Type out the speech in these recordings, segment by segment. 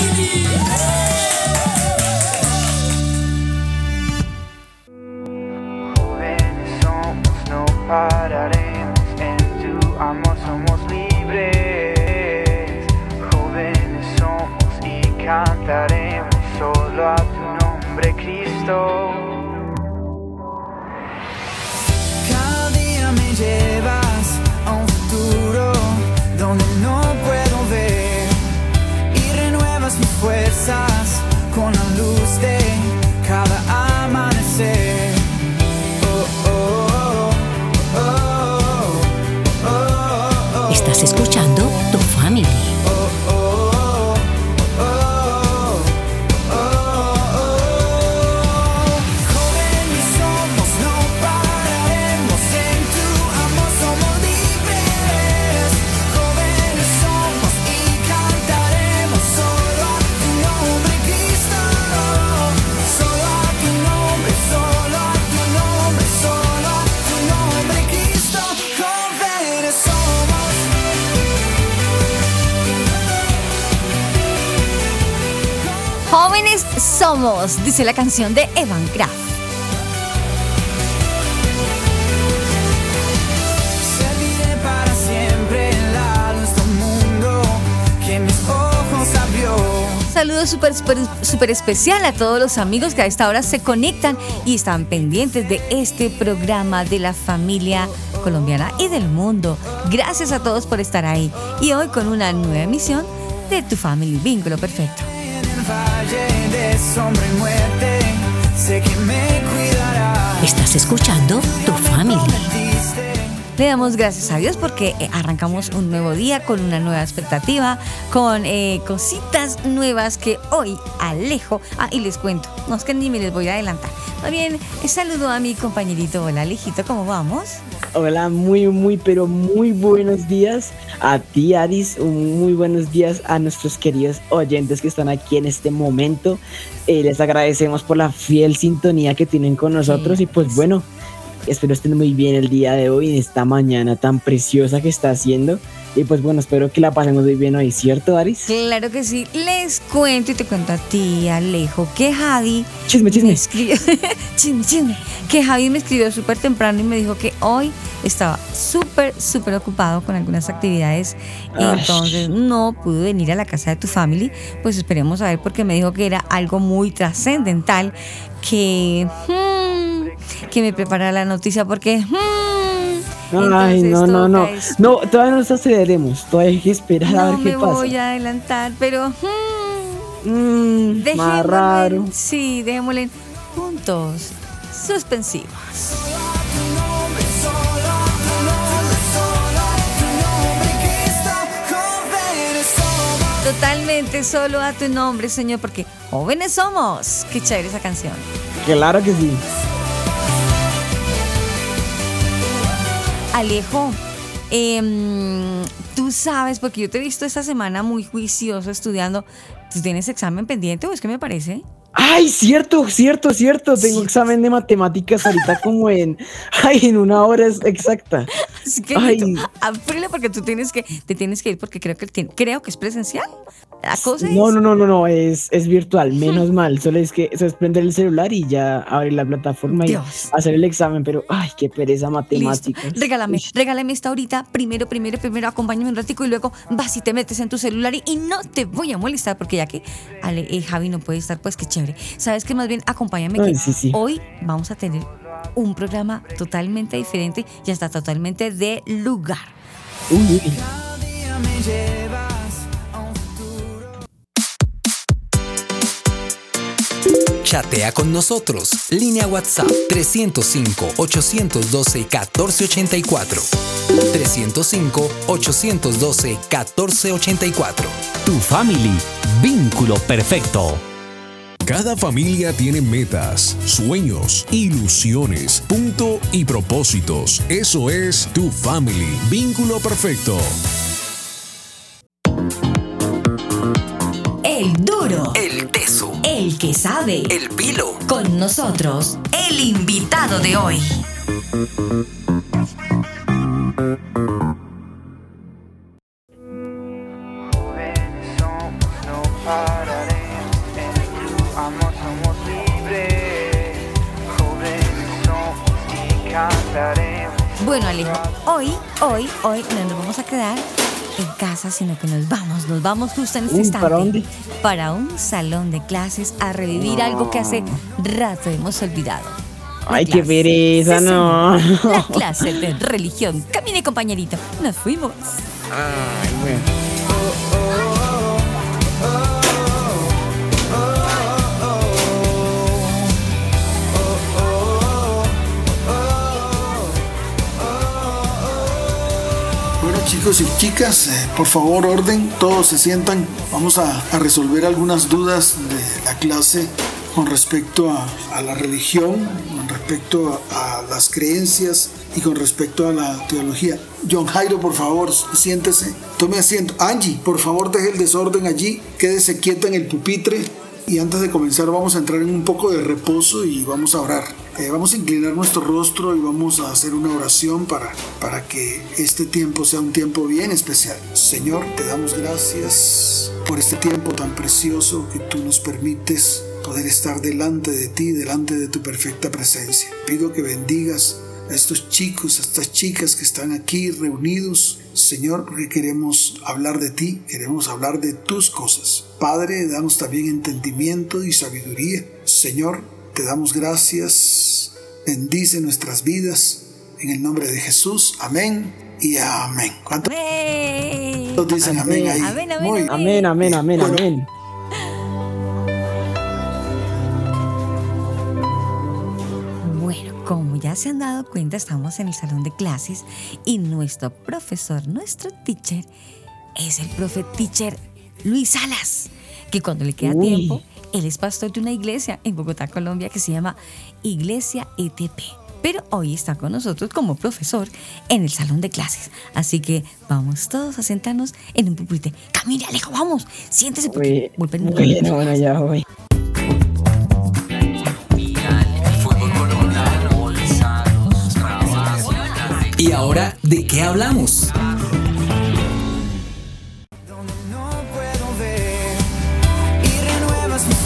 Jóvenes dice la canción de Evan Kraft. Serviré para siempre la luz del mundo que mis ojos abrió. Saludo súper súper súper especial a todos los amigos que a esta hora se conectan y están pendientes de este programa de la familia colombiana y del mundo. Gracias a todos por estar ahí. Y hoy con una nueva emisión de Tu Family Vínculo Perfecto. Valle de sombra y muerte, sé que me. Estás escuchando Tu Family. Diste Le damos gracias a Dios porque eh, arrancamos un nuevo día con una nueva expectativa, con eh, cositas nuevas que hoy Alejo. Ah, y les cuento, no es que ni me les voy a adelantar. Más bien, eh, saludo a mi compañerito. Hola, Alejito, ¿cómo vamos? Hola, muy, muy, pero muy buenos días a ti, Adis. un Muy buenos días a nuestros queridos oyentes que están aquí en este momento. Eh, les agradecemos por la fiel sintonía que tienen con nosotros Sí, y pues sí. bueno, espero estén muy bien el día de hoy, en esta mañana tan preciosa que está haciendo. Y pues bueno, espero que la pasemos muy bien hoy, ¿cierto, Aris? Claro que sí. Les cuento y te cuento a ti, Alejo, que Javi Chisme, me chisme. escribió, chisme, chisme, que Javi me escribió súper temprano y me dijo que hoy estaba súper, súper ocupado con algunas actividades y entonces no pudo venir a la casa de tu family. Pues esperemos a ver porque me dijo que era algo muy trascendental que, hmm, que me prepara la noticia porque... hmm, Ay, entonces no, no, no. No, todavía no nos aceleremos. Todavía hay que esperar a no ver qué me pasa. voy a adelantar, pero... hmm, Mm, más raro. Sí, dejémosle puntos suspensivos. Totalmente solo a tu nombre, Señor, porque jóvenes somos. Qué chévere esa canción. Claro que sí. Alejo, em, tú sabes, porque yo te he visto esta semana muy juicioso estudiando. ¿Tú tienes examen pendiente o es que me parece? Ay, cierto, cierto, cierto. Tengo Sí. examen de matemáticas ahorita como en, ay, en una hora es exacta. Así que Ay. tú, porque tú tienes que, te tienes que ir porque creo que, tiene- creo que es presencial. La cosa No, es. no, no, no, no, es, es virtual, menos mal. Solo es que es prender el celular y ya abrir la plataforma y hacer el examen, pero ay, qué pereza Listo. matemáticas. Regálame, Uy, regálame esta ahorita. Primero, primero, primero, acompáñame un ratico y luego vas y te metes en tu celular y, y no te voy a molestar porque ya que Ale, eh, Javi no puede estar, pues qué chévere. Sabes que más bien acompáñame Ay, que sí, sí. hoy vamos a tener un programa totalmente diferente y hasta totalmente de lugar. uy, Chatea con nosotros. Línea WhatsApp 305-812-1484. 305-812-1484. Tu family, vínculo perfecto. Cada familia tiene metas, sueños, ilusiones, punto y propósitos. Eso es tu family, vínculo perfecto. El duro. El. El que sabe. El pilo. Con nosotros, el invitado de hoy. Bueno, Alejo, hoy, hoy, hoy no nos vamos a quedar en casa, sino que nos vamos, nos vamos justo en este Uy, instante ¿para dónde? para un salón de clases a revivir algo que hace rato hemos olvidado. La Ay, qué pereza, Sí, no. La clase de religión. Camine, compañerito. Nos fuimos. Ay, bueno. Chicos y chicas, eh, por favor orden, todos se sientan. Vamos a, resolver algunas dudas de la clase con respecto a, a la religión, con respecto a, a las creencias y con respecto a la teología. John Jairo, por favor, siéntese, tome asiento. Angie, por favor, deje el desorden allí, quédese quieta en el pupitre. Y antes de comenzar vamos a entrar en un poco de reposo y vamos a orar. Vamos a inclinar nuestro rostro y vamos a hacer una oración para, para que este tiempo sea un tiempo bien especial. Señor, te damos gracias por este tiempo tan precioso que tú nos permites poder estar delante de ti, delante de tu perfecta presencia. Pido que bendigas a estos chicos, a estas chicas que están aquí reunidos, Señor, porque queremos hablar de ti, queremos hablar de tus cosas. Padre, danos también entendimiento y sabiduría. Señor, te damos gracias, bendice nuestras vidas, en el nombre de Jesús, amén y amén. ¿Cuántos ¡Amén! dicen amén, ahí? Amén, amén, Muy amén. Amén, amén, amén, Bueno. amén. Bueno, como ya se han dado cuenta, estamos en el salón de clases y nuestro profesor, nuestro teacher, es el profe teacher Luis Salas, que cuando le queda Uy. tiempo, él es pastor de una iglesia en Bogotá, Colombia, que se llama Iglesia ETP. Pero hoy está con nosotros como profesor en el salón de clases. Así que vamos todos a sentarnos en un pupitre. Camine, Alejo, vamos. Siéntese porque Uy, vuelven bueno, bueno, ya voy. ¿Y ahora de qué hablamos?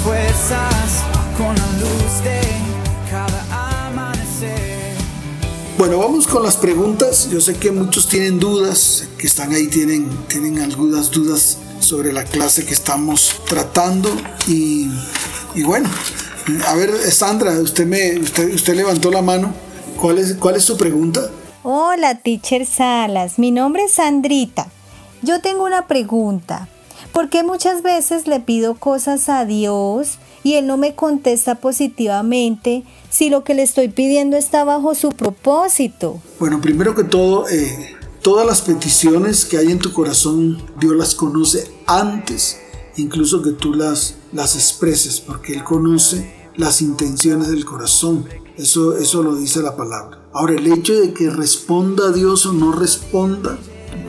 Fuerzas con la luz de cada amanecer. Bueno, vamos con las preguntas. Yo sé que muchos tienen dudas, que están ahí, tienen, tienen algunas dudas sobre la clase que estamos tratando. Y, y bueno, a ver, Sandra, usted, me, usted, usted levantó la mano. ¿Cuál es, ¿Cuál es su pregunta? Hola, teacher Salas. Mi nombre es Sandrita. Yo tengo una pregunta. ¿Por qué muchas veces le pido cosas a Dios y Él no me contesta positivamente si lo que le estoy pidiendo está bajo su propósito? Bueno, primero que todo, eh, todas las peticiones que hay en tu corazón, Dios las conoce antes, incluso que tú las, las expreses, porque Él conoce las intenciones del corazón. Eso, eso lo dice la palabra. Ahora, el hecho de que responda a Dios o no responda,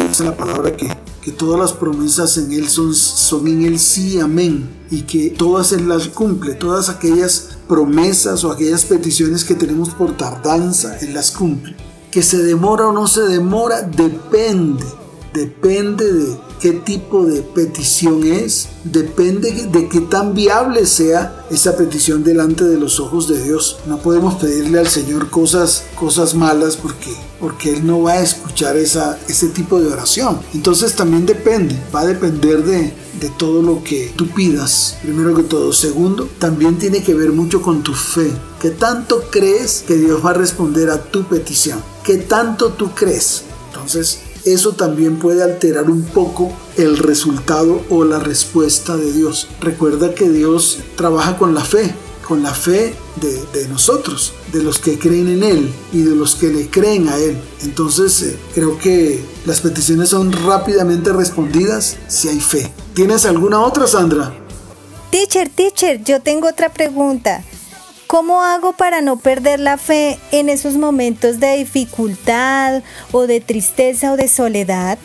dice la palabra que, que todas las promesas en Él son, son en Él sí, amén. Y que todas Él las cumple, todas aquellas promesas o aquellas peticiones que tenemos por tardanza, Él las cumple. Que se demora o no se demora, depende. Depende de qué tipo de petición es, depende de qué tan viable sea esa petición delante de los ojos de Dios. No podemos pedirle al Señor cosas, cosas malas porque, porque Él no va a escuchar esa, ese tipo de oración. Entonces también depende, va a depender de, de todo lo que tú pidas, primero que todo. Segundo, también tiene que ver mucho con tu fe. ¿Qué tanto crees que Dios va a responder a tu petición? ¿Qué tanto tú crees? Entonces, eso también puede alterar un poco el resultado o la respuesta de Dios. Recuerda que Dios trabaja con la fe. con la fe de, nosotros, de los que creen en Él y de los que le creen a Él. Entonces eh, creo que las peticiones son rápidamente respondidas si hay fe. ¿Tienes alguna otra, Sandra? Teacher, teacher, yo tengo otra pregunta. ¿Cómo hago para no perder la fe en esos momentos de dificultad o de tristeza o de soledad?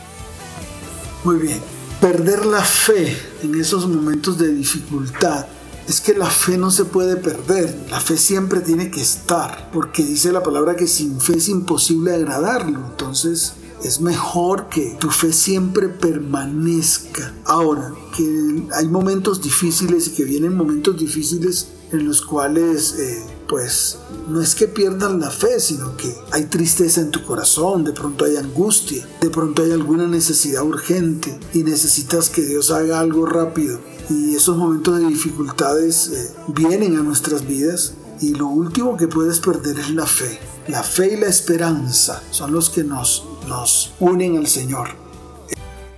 Muy bien. Perder la fe en esos momentos de dificultad es que la fe no se puede perder, la fe siempre tiene que estar, porque dice la palabra que sin fe es imposible agradarlo, entonces es mejor que tu fe siempre permanezca. Ahora, que hay momentos difíciles y que vienen momentos difíciles en los cuales eh, pues no es que pierdan la fe, sino que hay tristeza en tu corazón, de pronto hay angustia, de pronto hay alguna necesidad urgente y necesitas que Dios haga algo rápido. Y esos momentos de dificultades eh, vienen a nuestras vidas y lo último que puedes perder es la fe. La fe y la esperanza son los que nos, nos unen al Señor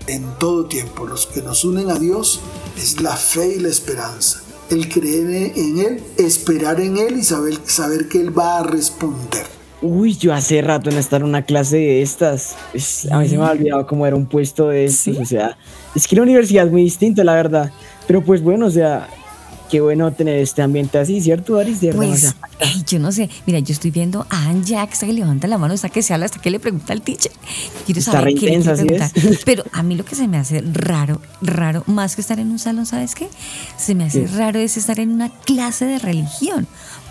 en todo tiempo. Los que nos unen a Dios es la fe y la esperanza el creer en Él, esperar en Él y saber, saber que Él va a responder. Uy, yo hace rato en estar en una clase de estas. Es- a mí se me ha olvidado cómo era un puesto de estos. O sea, es que la universidad es muy distinta, la verdad. Pero pues bueno, o sea, qué bueno tener este ambiente así, ¿cierto, Aris? Pues, ey, yo no sé. Mira, yo estoy viendo a que está que levanta la mano, hasta que se habla, hasta que le pregunta al teacher. Quiero Está saber re qué le intensa, quiere ¿sí preguntar. ves? Pero a mí lo que se me hace raro, raro, más que estar en un salón, ¿sabes qué? Se me hace raro es estar en una clase de religión.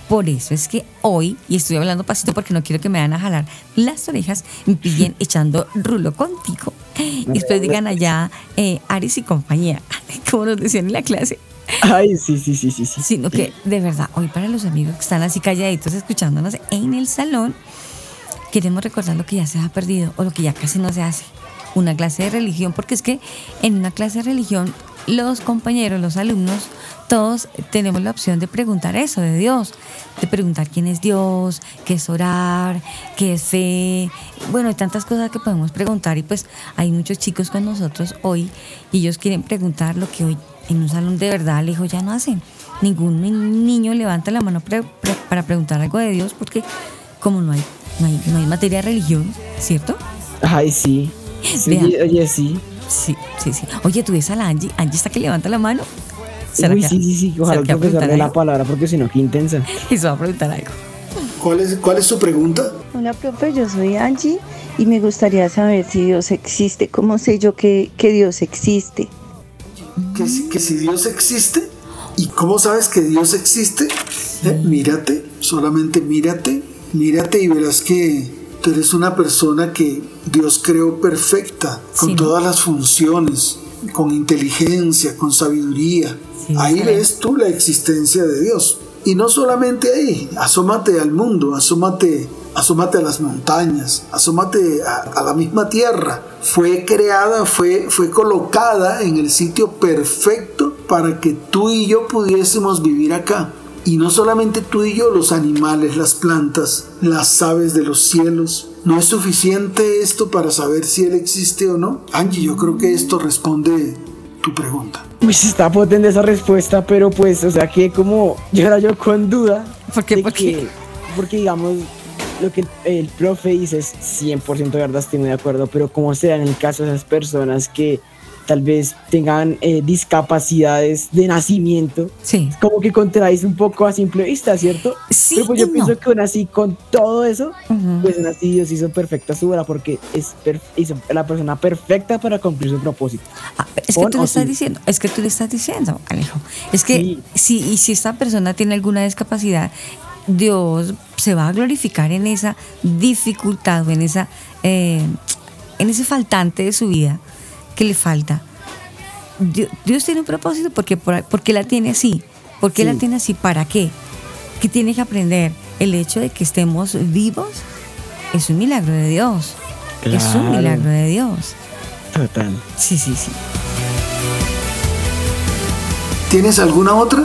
Por eso es que hoy, y estoy hablando pasito porque no quiero que me vayan a jalar las orejas, me pillen echando rulo contigo. Y después digan allá, eh, Aris y compañía, como nos decían en la clase. Ay, sí, sí, sí, sí, sí. Sino que, de verdad, hoy para los amigos que están así calladitos escuchándonos en el salón, queremos recordar lo que ya se ha perdido o lo que ya casi no se hace. Una clase de religión, porque es que en una clase de religión los compañeros, los alumnos, todos tenemos la opción de preguntar eso de Dios, de preguntar quién es Dios, qué es orar, qué es fe. Bueno, hay tantas cosas que podemos preguntar y pues hay muchos chicos con nosotros hoy y ellos quieren preguntar lo que hoy en un salón de verdad lejos ya no hacen. Ningún ni- niño levanta la mano pre- pre- para preguntar algo de Dios porque como no hay, no hay, no hay materia de religión, ¿cierto? Ay, sí. Sí, Vean. oye, sí. Sí, sí, sí. Oye, tú ves a la Angie, Angie está que levanta la mano. ¿Será Uy, que- sí, sí, sí. Ojalá que va a profesor preguntar de la algo? palabra, porque si no, qué intensa. Eso va a preguntar algo. ¿Cuál es, cuál es su pregunta? Hola, profe, yo soy Angie y me gustaría saber si Dios existe. ¿Cómo sé yo que, que Dios existe? Que si, que si Dios existe. ¿Y cómo sabes que Dios existe? Eh, mírate, solamente mírate, mírate y verás que tú eres una persona que Dios creó perfecta, con Sí. todas las funciones, con inteligencia, con sabiduría. Sí, ahí ves tú la existencia de Dios. Y no solamente ahí, asómate al mundo, asómate, asómate a las montañas, asómate a, la misma tierra. Fue creada, fue, fue colocada en el sitio perfecto para que tú y yo pudiésemos vivir acá. Y no solamente tú y yo, los animales, las plantas, las aves de los cielos. ¿No es suficiente esto para saber si Él existe o no? Angie, yo creo que esto responde tu pregunta. Pues está potente esa respuesta, pero pues, o sea, que como yo era yo con duda. ¿Por qué? ¿Por que- qué? Porque digamos, lo que el profe dice es 100% verdad, estoy muy de acuerdo, pero como sea en el caso de esas personas que tal vez tengan eh, discapacidades de nacimiento, Sí. como que contradice un poco a simple vista, ¿cierto? Sí Pero pues yo no. pienso que aún así, con todo eso, pues aún así Dios hizo perfecta su obra porque es hizo la persona perfecta para cumplir su propósito. Ah, es que ¿Con tú le estás diciendo, es que tú le estás diciendo, Alejo. Es que Sí. si, y si esta persona tiene alguna discapacidad, Dios se va a glorificar en esa dificultad o en esa eh, en ese faltante de su vida que le falta. Dios, Dios tiene un propósito porque por, porque la tiene así. ¿Por qué la tiene así? ¿Para qué? ¿Qué tiene que aprender? El hecho de que estemos vivos es un milagro de Dios. Es un milagro de Dios. Total. Sí, sí, sí. ¿Tienes alguna otra?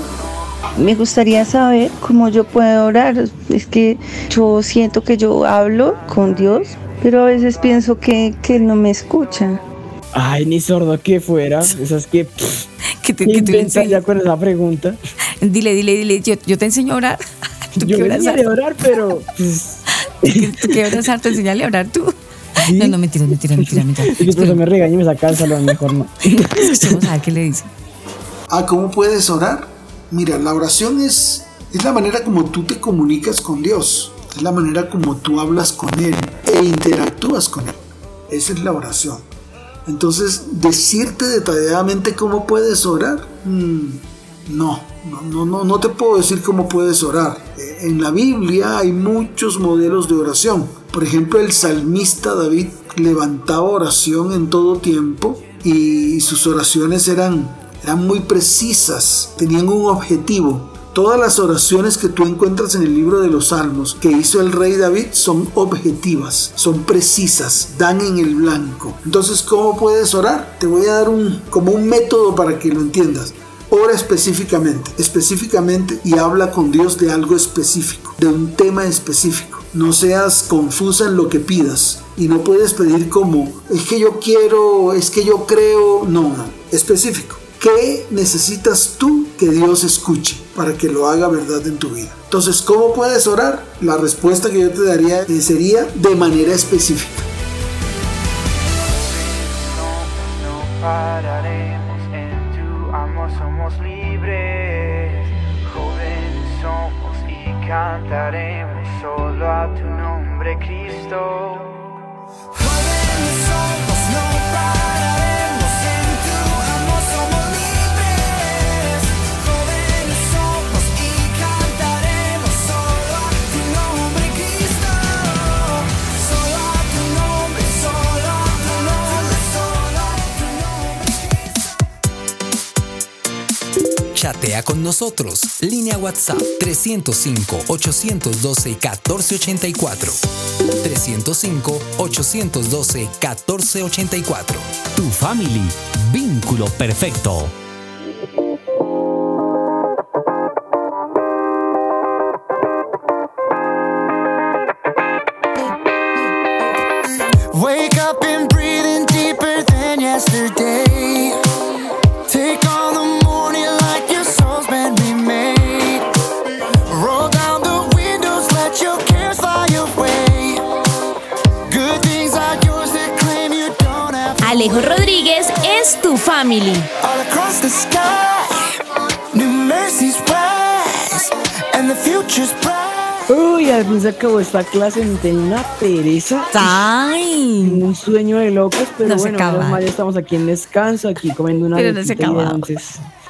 Me gustaría saber cómo yo puedo orar. Es que yo siento que yo hablo con Dios, pero a veces pienso que, que Él no me escucha. Ay, ni sordo que fuera. Esas que. pff, Que, te, ¿qué que enseñes- ya con esa pregunta. Dile, dile, dile, yo, yo te enseño a orar. ¿Tú Yo venía de orar, pero pues, ¿Tú qué oras harto? Enseñale a orar tú. No, no, mentira, mentira, mentira, mentira. y después me regaña y me saca del salón, mejor no. Escuchemos a ver qué le dice. Ah, ¿cómo puedes orar? Mira, la oración es, es la manera como tú te comunicas con Dios. Es la manera como tú hablas con Él e interactúas con Él. Esa es la oración. Entonces, decirte detalladamente cómo puedes orar, mm, no, no, no, no, te puedo decir cómo puedes orar. Eh, En la Biblia hay muchos modelos de oración. Por ejemplo, el salmista David levantaba oración en todo tiempo y sus oraciones eran, eran muy precisas, tenían un objetivo. Todas las oraciones que tú encuentras en el libro de los Salmos que hizo el rey David son objetivas, son precisas, dan en el blanco. Entonces, ¿cómo puedes orar? Te voy a dar un, como un método para que lo entiendas. Ora específicamente, específicamente y habla con Dios de algo específico, de un tema específico. No seas confusa en lo que pidas y no puedes pedir como, es que yo quiero, es que yo creo, no, no, específico. ¿Qué necesitas tú que Dios escuche para que lo haga verdad en tu vida? Entonces, ¿cómo puedes orar? La respuesta que yo te daría sería de manera específica. No pararemos en tu amor, somos libres. Jóvenes somos y cantaremos solo a tu nombre, Cristo. Jóvenes somos, no pararemos Chatea con nosotros. Línea WhatsApp 305-812-1484. 305-812-1484. Tu family, vínculo perfecto. Wake up and breathing deeper than yesterday. Alejo Rodríguez es tu family. all across the sky. New mercies rise, and the future's bright. Uy, al fin se acabó esta clase, me tenía una pereza. ¡Ay! Un sueño de locos, pero No se bueno, acaba. mal, ya estamos aquí en descanso, aquí comiendo una Pero no se acaba.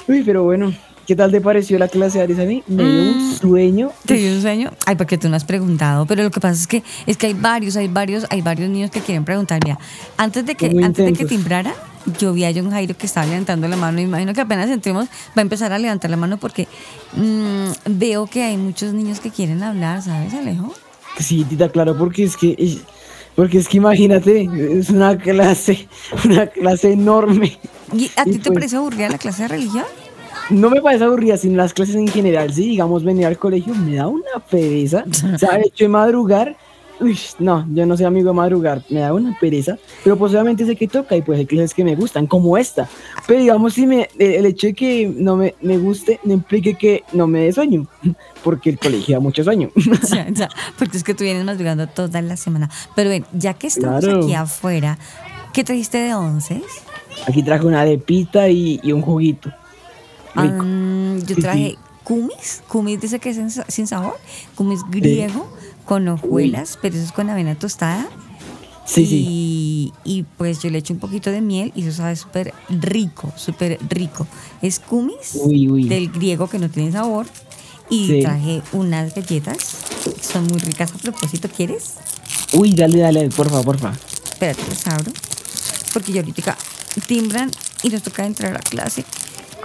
Uy, pero bueno, ¿qué tal te pareció la clase de Aris a mí? Me dio un Mm. sueño. ¿Te dio un sueño? Ay, porque tú no has preguntado, pero lo que pasa es que es que hay varios, hay varios, hay varios niños que quieren preguntar. Mira, antes de que Muy antes de que timbrara, yo vi a John Jairo que estaba levantando la mano. Imagino que apenas entremos va a empezar a levantar la mano porque mm, veo que hay muchos niños que quieren hablar, ¿sabes, Alejo? Sí, tita, claro, porque es que porque es que imagínate, es una clase, una clase enorme. ¿Y a Y ti te pues- parece aburrida la clase de religión? No me parece aburrida, sino las clases en general. Sí, digamos, venir al colegio me da una pereza. ¿Sabes? Yo de madrugar, uy, no, yo no soy amigo de madrugar, me da una pereza. Pero posiblemente sé que toca y pues hay clases que me gustan, como esta. Pero digamos, si me, el hecho de que no me, me guste no implique que no me dé sueño, porque el colegio da mucho sueño. Ya, ya, porque es que tú vienes madrugando toda la semana. Pero ven, ya que estamos Claro. aquí afuera, ¿qué trajiste de once? Aquí traje una arepita y, y un juguito. Rico. Ah, yo Sí, traje sí. kumis. Kumis dice que es sin, sa- sin sabor. Kumis griego con hojuelas, pero eso es con avena tostada. Sí, y, sí. y pues yo le echo un poquito de miel y eso sabe súper rico, súper rico. Es kumis Uy, uy. del griego que no tiene sabor. Y Sí. traje unas galletas. Son muy ricas a propósito. ¿Quieres? Uy, dale, dale, porfa, porfa. Espérate, las abro. Porque yo ahorita timbran y nos toca entrar a clase.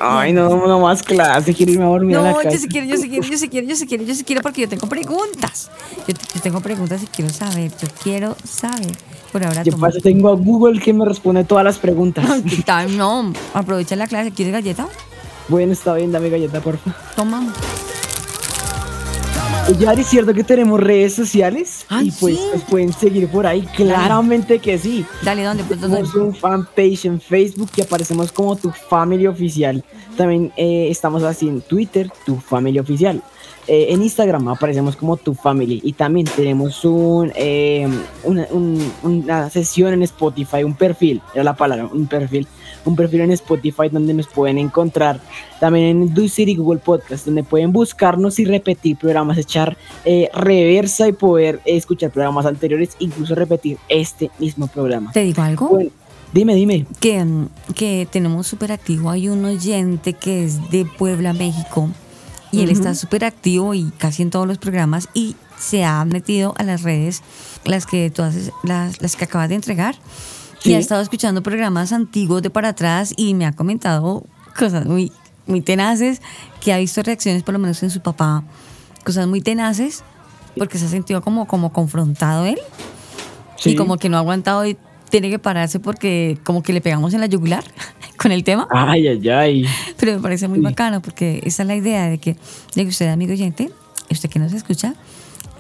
Ay, no, no más clase, quiero irme a dormir a la No, casa. yo sí quiero, yo sí quiero, yo sí quiero, yo sí quiero, yo sí quiero porque yo tengo preguntas. Yo, te- yo tengo preguntas y quiero saber, yo quiero saber. Por ahora Yo paso, tengo a Google que me responde todas las preguntas. No, aprovecha la clase. ¿Quieres galleta? bueno, está bien, dame galleta, porfa. Toma. Ya es cierto que tenemos redes sociales Ay, y pues sí. nos pueden seguir por ahí. Claramente que sí. Dale, ¿dónde? Pues, ¿dónde? Tenemos un fanpage en Facebook que aparecemos como tu familia oficial. También eh, estamos así en Twitter, tu familia oficial. Eh, en Instagram aparecemos como tu family y también tenemos un, eh, una, un- una sesión en Spotify, un perfil, era la palabra, un perfil, un perfil en Spotify donde nos pueden encontrar. También en Do City Google Podcast, donde pueden buscarnos y repetir programas, echar eh, reversa y poder escuchar programas anteriores, incluso repetir este mismo programa. ¿Te digo algo? Bueno, dime, dime. que, que tenemos súper activo. Hay un oyente que es de Puebla, México, y él Ujú. está súper activo y casi en todos los programas y se ha metido a las redes, las que todas es- las, las que acabas de entregar, y Sí. ha estado escuchando programas antiguos de para atrás y me ha comentado cosas muy, muy tenaces, que ha visto reacciones por lo menos en su papá, cosas muy tenaces, porque se ha sentido como, como confrontado él y Sí. como que no ha aguantado y tiene que pararse porque como que le pegamos en la yugular con el tema. Ay, ay, ay. Pero me parece muy bacano porque esa es la idea de que, de que usted, amigo oyente, usted que nos escucha,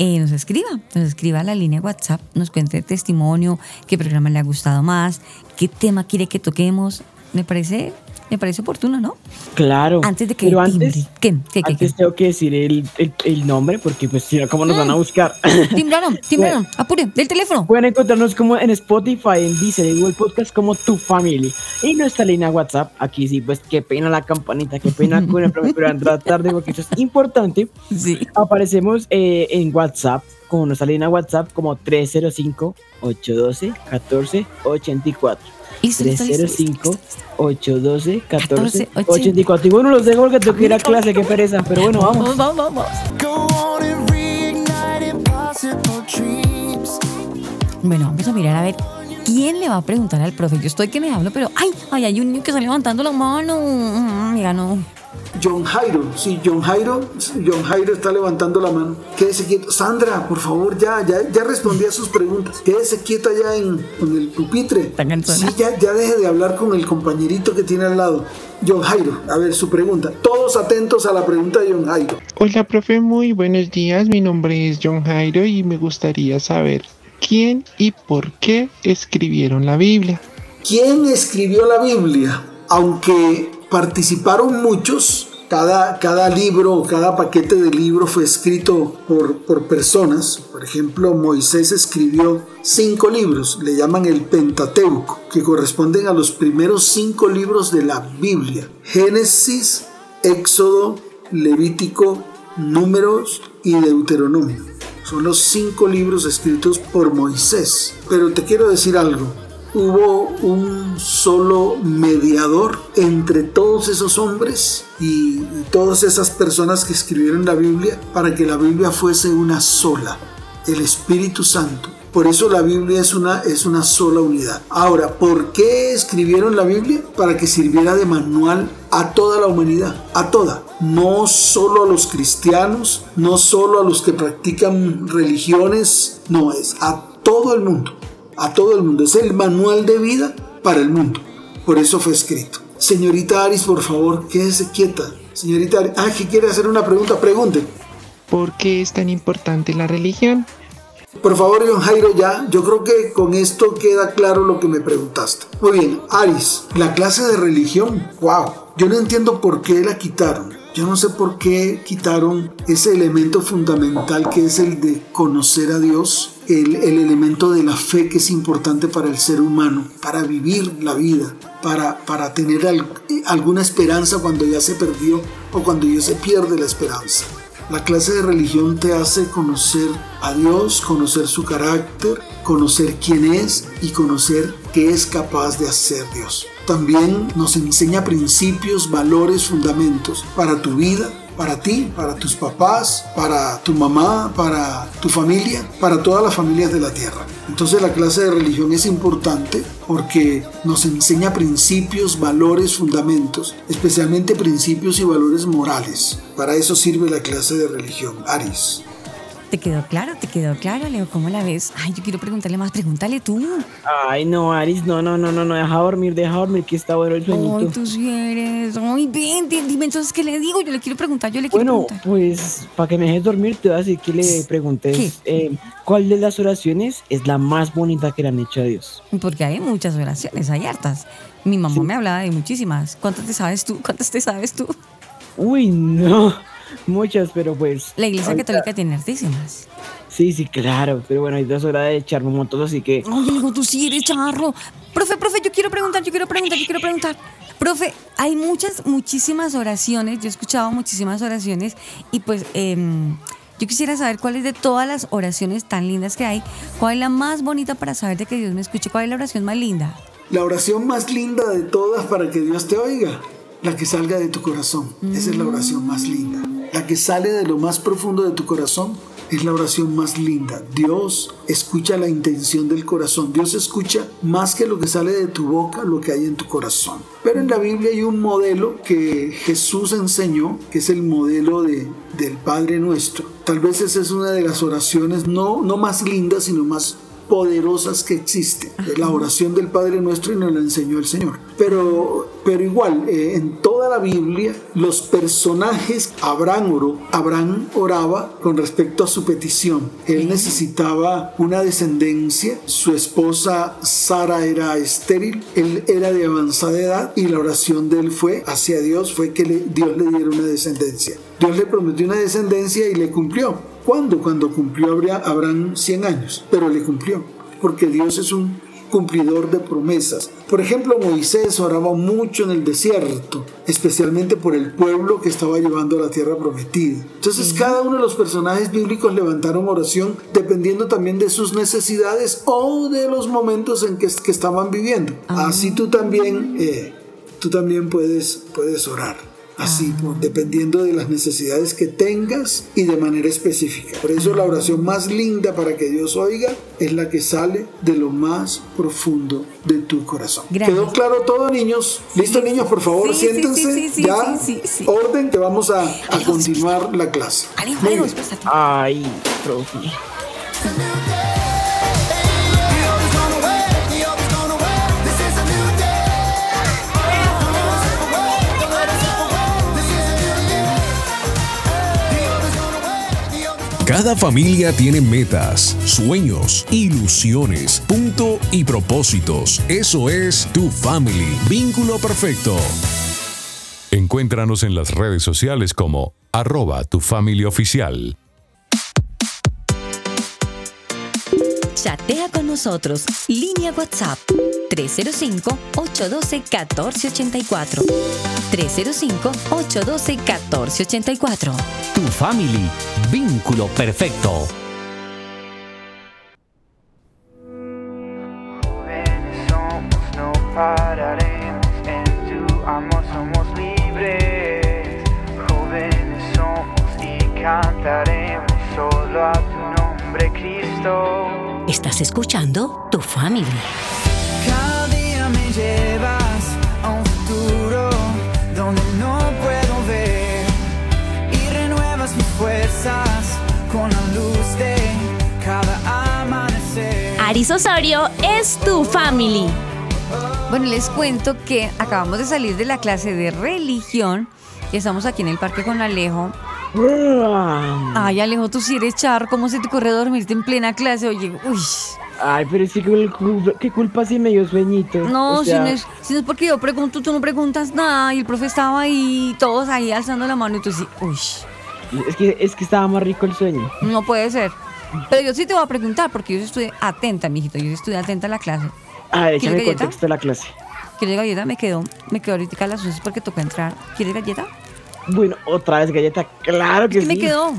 eh, nos escriba, nos escriba a la línea WhatsApp, nos cuente testimonio, qué programa le ha gustado más, qué tema quiere que toquemos. Me parece, me parece oportuno, ¿no? Claro. Antes de que... Pero antes, timbre. ¿Qué? Antes tengo que decir el, el, nombre porque pues si no, ¿cómo nos van a mm. buscar? Timbraron, timbraron. Apure, del teléfono. Pueden encontrarnos como en Spotify, en Deezer, en Google Podcast como Tu Family. Y nuestra línea WhatsApp, aquí sí, pues qué pena la campanita, qué pena con el pero van a tratar de porque eso es importante. Sí. Aparecemos eh, en WhatsApp con nuestra línea WhatsApp como 305 812 1484 305 812 14 84. Y bueno, los dejo porque tengo que ir a clase, qué pereza. Pero bueno, vamos. Vamos, vamos, Bueno, vamos a mirar a ver quién le va a preguntar al profe. Yo estoy que me hablo, pero ¡ay! ¡Ay, hay un niño que está levantando la mano! Mm, mira, no. John Jairo, sí, John Jairo, John Jairo está levantando la mano. Quédese quieto. Sandra, por favor, ya, ya, ya respondí a sus preguntas. Quédese quieto allá en, en el pupitre. Sí, ya, ya deje de hablar con el compañerito que tiene al lado. John Jairo, a ver, su pregunta. Todos atentos a la pregunta de John Jairo. Hola, profe, muy buenos días. Mi nombre es John Jairo y me gustaría saber quién y por qué escribieron la Biblia. ¿Quién escribió la Biblia? Aunque participaron muchos, cada, cada libro cada paquete de libro fue escrito por, por personas. Por ejemplo, Moisés escribió cinco libros, le llaman el Pentateuco, que corresponden a los primeros cinco libros de la Biblia. Génesis, Éxodo, Levítico, Números y Deuteronomio. Son los cinco libros escritos por Moisés. Pero te quiero decir algo. Hubo un solo mediador entre todos esos hombres y, todas esas personas que escribieron la Biblia para que la Biblia fuese una sola, el Espíritu Santo. Por eso la Biblia es una, es una sola unidad. Ahora, ¿por qué escribieron la Biblia? Para que sirviera de manual a toda la humanidad, a toda. No solo a los cristianos, no solo a los que practican religiones, no, es a todo el mundo. A todo el mundo. Es el manual de vida para el mundo. Por eso fue escrito. Señorita Aris, por favor, quédese quieta. Señorita Aris, ah, que quiere hacer una pregunta, pregunte. ¿Por qué es tan importante la religión? Por favor, John Jairo, ya, yo creo que con esto queda claro lo que me preguntaste. Muy bien, Aris, la clase de religión, wow, yo no entiendo por qué la quitaron. Yo no sé por qué quitaron ese elemento fundamental que es el de conocer a Dios, el, el elemento de la fe que es importante para el ser humano, para vivir la vida, para, para tener al- alguna esperanza cuando ya se perdió o cuando ya se pierde la esperanza. La clase de religión te hace conocer a Dios, conocer su carácter, conocer quién es y conocer qué es capaz de hacer Dios. También nos enseña principios, valores, fundamentos para tu vida, para ti, para tus papás, para tu mamá, para tu familia, para todas las familias de la tierra. Entonces la clase de religión es importante porque nos enseña principios, valores, fundamentos, especialmente principios y valores morales. Para eso sirve la clase de religión. Aris. ¿Te quedó claro? ¿Te quedó claro, Leo? ¿Cómo la ves? Ay, yo quiero preguntarle más. Pregúntale tú. Ay, no, Aris, no, no, no, no, no, deja dormir, deja dormir, que está bueno el sueñito. Ay, tú sí eres. Ay, ven, di- dime entonces qué le digo. Yo le quiero preguntar, yo le quiero Bueno, preguntar. pues para que me dejes dormir, te voy a decir que le preguntes eh, cuál de las oraciones es la más bonita que le han hecho a Dios. Porque hay muchas oraciones, hay hartas. Mi mamá me hablaba de muchísimas. ¿Cuántas te sabes tú? ¿Cuántas te sabes tú? Uy, no, muchas, pero pues. La iglesia ahorita- católica tiene hartísimas. Sí, sí, claro, pero bueno, es hora de echarme un montón, así que. Ay, Leo, tú sí eres charro. Profe, profe, yo quiero preguntar, yo quiero preguntar, yo quiero preguntar. Profe, hay muchas, muchísimas oraciones. Yo he escuchado muchísimas oraciones y pues em, yo quisiera saber cuál es de todas las oraciones tan lindas que hay, cuál es la más bonita para saber de que Dios me escuche, cuál es la oración más linda. La oración más linda de todas para que Dios te oiga, la que salga de tu corazón. Esa es la oración más linda. La que sale de lo más profundo de tu corazón es la oración más linda. Dios escucha la intención del corazón. Dios escucha más que lo que sale de tu boca, lo que hay en tu corazón. Pero en la Biblia hay un modelo que Jesús enseñó, que es el modelo de, del Padre Nuestro. Tal vez esa es una de las oraciones no, no más lindas, sino más poderosas que existen. La oración del Padre Nuestro y nos la enseñó el Señor. Pero, pero igual, eh, en toda la Biblia, los personajes, Abraham oró, Abraham oraba con respecto a su petición. Él necesitaba una descendencia, su esposa Sara era estéril, él era de avanzada edad y la oración de él fue hacia Dios, fue que le- Dios le diera una descendencia. Dios le prometió una descendencia y le cumplió. ¿Cuándo? Cuando cumplió Abra- Abraham 100 años, pero le cumplió, porque Dios es un cumplidor de promesas. Por ejemplo, Moisés oraba mucho en el desierto, especialmente por el pueblo que estaba llevando a la tierra prometida. Entonces, cada uno de los personajes bíblicos levantaron oración dependiendo también de sus necesidades o de los momentos en que, que estaban viviendo. Así tú también, eh, tú también puedes, puedes orar. Así, por- dependiendo de las necesidades que tengas y de manera específica. Por eso la oración más linda para que Dios oiga es la que sale de lo más profundo de tu corazón. Gracias. ¿Quedó claro todo, niños? ¿Listo, niños? Por favor, Sí, sí, siéntense. sí, sí, sí, ya, sí, sí, sí. orden que vamos a, a continuar la clase. Ay, profe. Cada familia tiene metas, sueños, ilusiones, punto y propósitos. Eso es tu family. Vínculo perfecto. Encuéntranos en las redes sociales como arroba tu familia oficial. Chatea con nosotros. Línea WhatsApp 305-812-1484. 305-812-1484. Tu family. Vínculo perfecto. Estás escuchando Tu Family. Cada día me llevas a un futuro donde no puedo ver y renuevas mis fuerzas con la luz de cada amanecer. Aris Osorio es tu family. Bueno, les cuento que acabamos de salir de la clase de religión y estamos aquí en el parque con Alejo. Ay, Alejo, tú sí eres charro. ¿Cómo se te ocurre dormirte en plena clase? Oye, uy. Ay, pero sí, ¿qué culpa, qué culpa si me dio sueñito? No, O si, no es, si no es porque yo pregunto, tú no preguntas nada. Y el profe estaba ahí, todos ahí alzando la mano y tú sí, uy. Es que, es que estaba más rico el sueño. No puede ser. Pero yo sí te voy a preguntar porque yo estoy atenta, mijito. Yo estoy atenta a la clase. A ver, ¿Quieres échame galleta? contexto de la clase. ¿Quieres galleta? Me quedo, me quedo ahorita a las 11 porque tocó entrar. ¿Quieres galleta? Bueno, otra vez galleta, claro que ¿Qué me sí. quedó?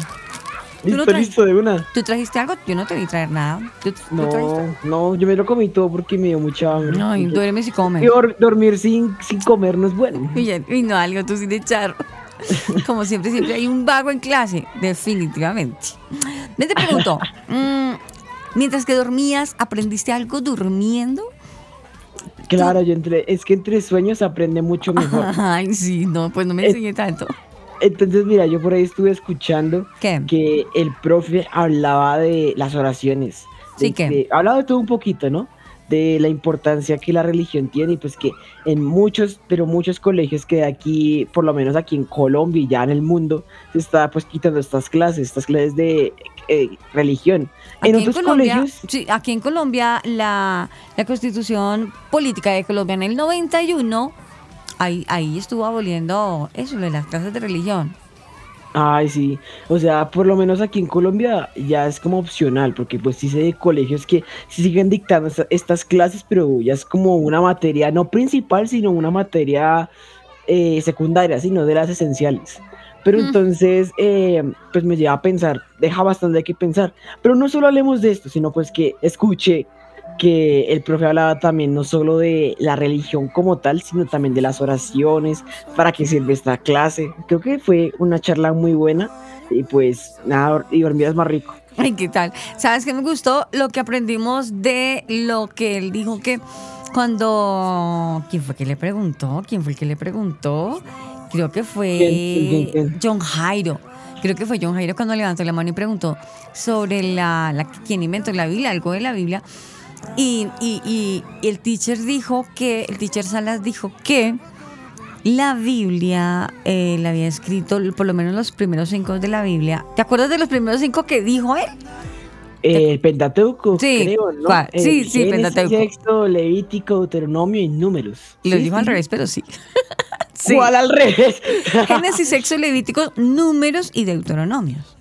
¿Tú Listo, no listo, de una. ¿Tú trajiste algo? Yo no te vi traer nada. ¿Tú, tú trajiste? No, no, yo me lo comí todo porque me dio mucha hambre. Ay, duerme si comes. Y dor- dormir sin, sin comer no es bueno. Y, y no, algo tú sí de charro. Como siempre, siempre hay un vago en clase, definitivamente. Yo te pregunto, mm, mientras que dormías, ¿aprendiste algo durmiendo? Claro, yo entre, es que entre sueños aprende mucho mejor. Ay, sí, no, pues no me enseñé tanto. Entonces, mira, yo por ahí estuve escuchando que el profe hablaba de las oraciones. Sí, ¿qué? de- hablaba de todo un poquito, ¿no? De la importancia que la religión tiene y pues que en muchos, pero muchos colegios que aquí, por lo menos aquí en Colombia y ya en el mundo, se está pues quitando estas clases, estas clases de eh, religión. en Aquí otros Colombia, colegios, sí, aquí en Colombia, la, la constitución política de Colombia en el 91, ahí, ahí estuvo aboliendo eso, lo de las clases de religión. Ay, sí. O sea, por lo menos aquí en Colombia ya es como opcional, porque pues sí sé de colegios que sí siguen dictando esta- estas clases, pero ya es como una materia no principal, sino una materia eh, secundaria, sino de las esenciales. Pero Mm. entonces, eh, pues me lleva a pensar, deja bastante de qué pensar. Pero no solo hablemos de esto, sino pues que escuche que el profe hablaba también no solo de la religión como tal, sino también de las oraciones, para qué sirve esta clase. Creo que fue una charla muy buena y pues nada, y dormías más rico. Ay, ¿qué tal? ¿Sabes qué me gustó? Lo que aprendimos de lo que él dijo que cuando... ¿Quién fue que le preguntó? ¿Quién fue el que le preguntó? Creo que fue ¿Quién? ¿Quién? ¿Quién? John Jairo. Creo que fue John Jairo cuando levantó la mano y preguntó sobre la, la- quién inventó la Biblia, algo de la Biblia. Y, y- y- y el teacher dijo que, el teacher Salas dijo que la Biblia eh, la había escrito, por lo menos los primeros cinco de la Biblia. ¿Te acuerdas de los primeros cinco que dijo él? El Pentateuco, Sí, creo, ¿no? ¿cuál? El Sí, sí, Génesis, Pentateuco. Sexto, Levítico, Deuteronomio y Números. Lo Sí, dijo al sí. revés, pero sí. Sí. ¿Cuál al revés? Génesis, Sexo, Levíticos, Números y Deuteronomios.